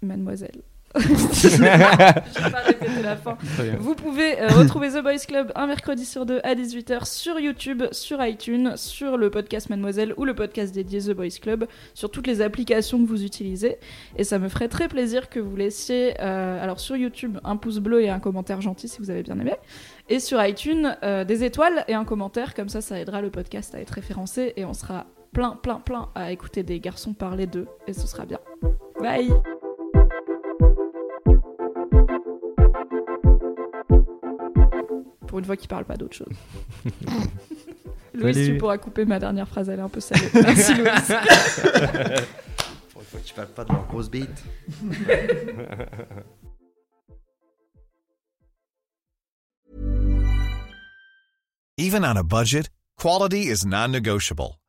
Mademoiselle. Pas répéter la fin. Vous pouvez euh, (laughs) retrouver The Boys Club un mercredi sur deux à 18h sur YouTube, sur iTunes, sur le podcast Mademoiselle ou le podcast dédié The Boys Club, sur toutes les applications que vous utilisez. Et ça me ferait très plaisir que vous laissiez, euh, alors sur YouTube, un pouce bleu et un commentaire gentil si vous avez bien aimé. Et sur iTunes, euh, des étoiles et un commentaire, comme ça, ça aidera le podcast à être référencé et on sera plein, plein, plein à écouter des garçons parler d'eux et ce sera bien. Bye! Pour une fois qu'il parle pas d'autre chose. (laughs) Louis, Salut. tu pourras couper ma dernière phrase, elle est un peu salée. (laughs) Merci Louis. (laughs) Pour une fois que tu parles pas de leur grosse bite. Even on a budget, quality is non-negotiable.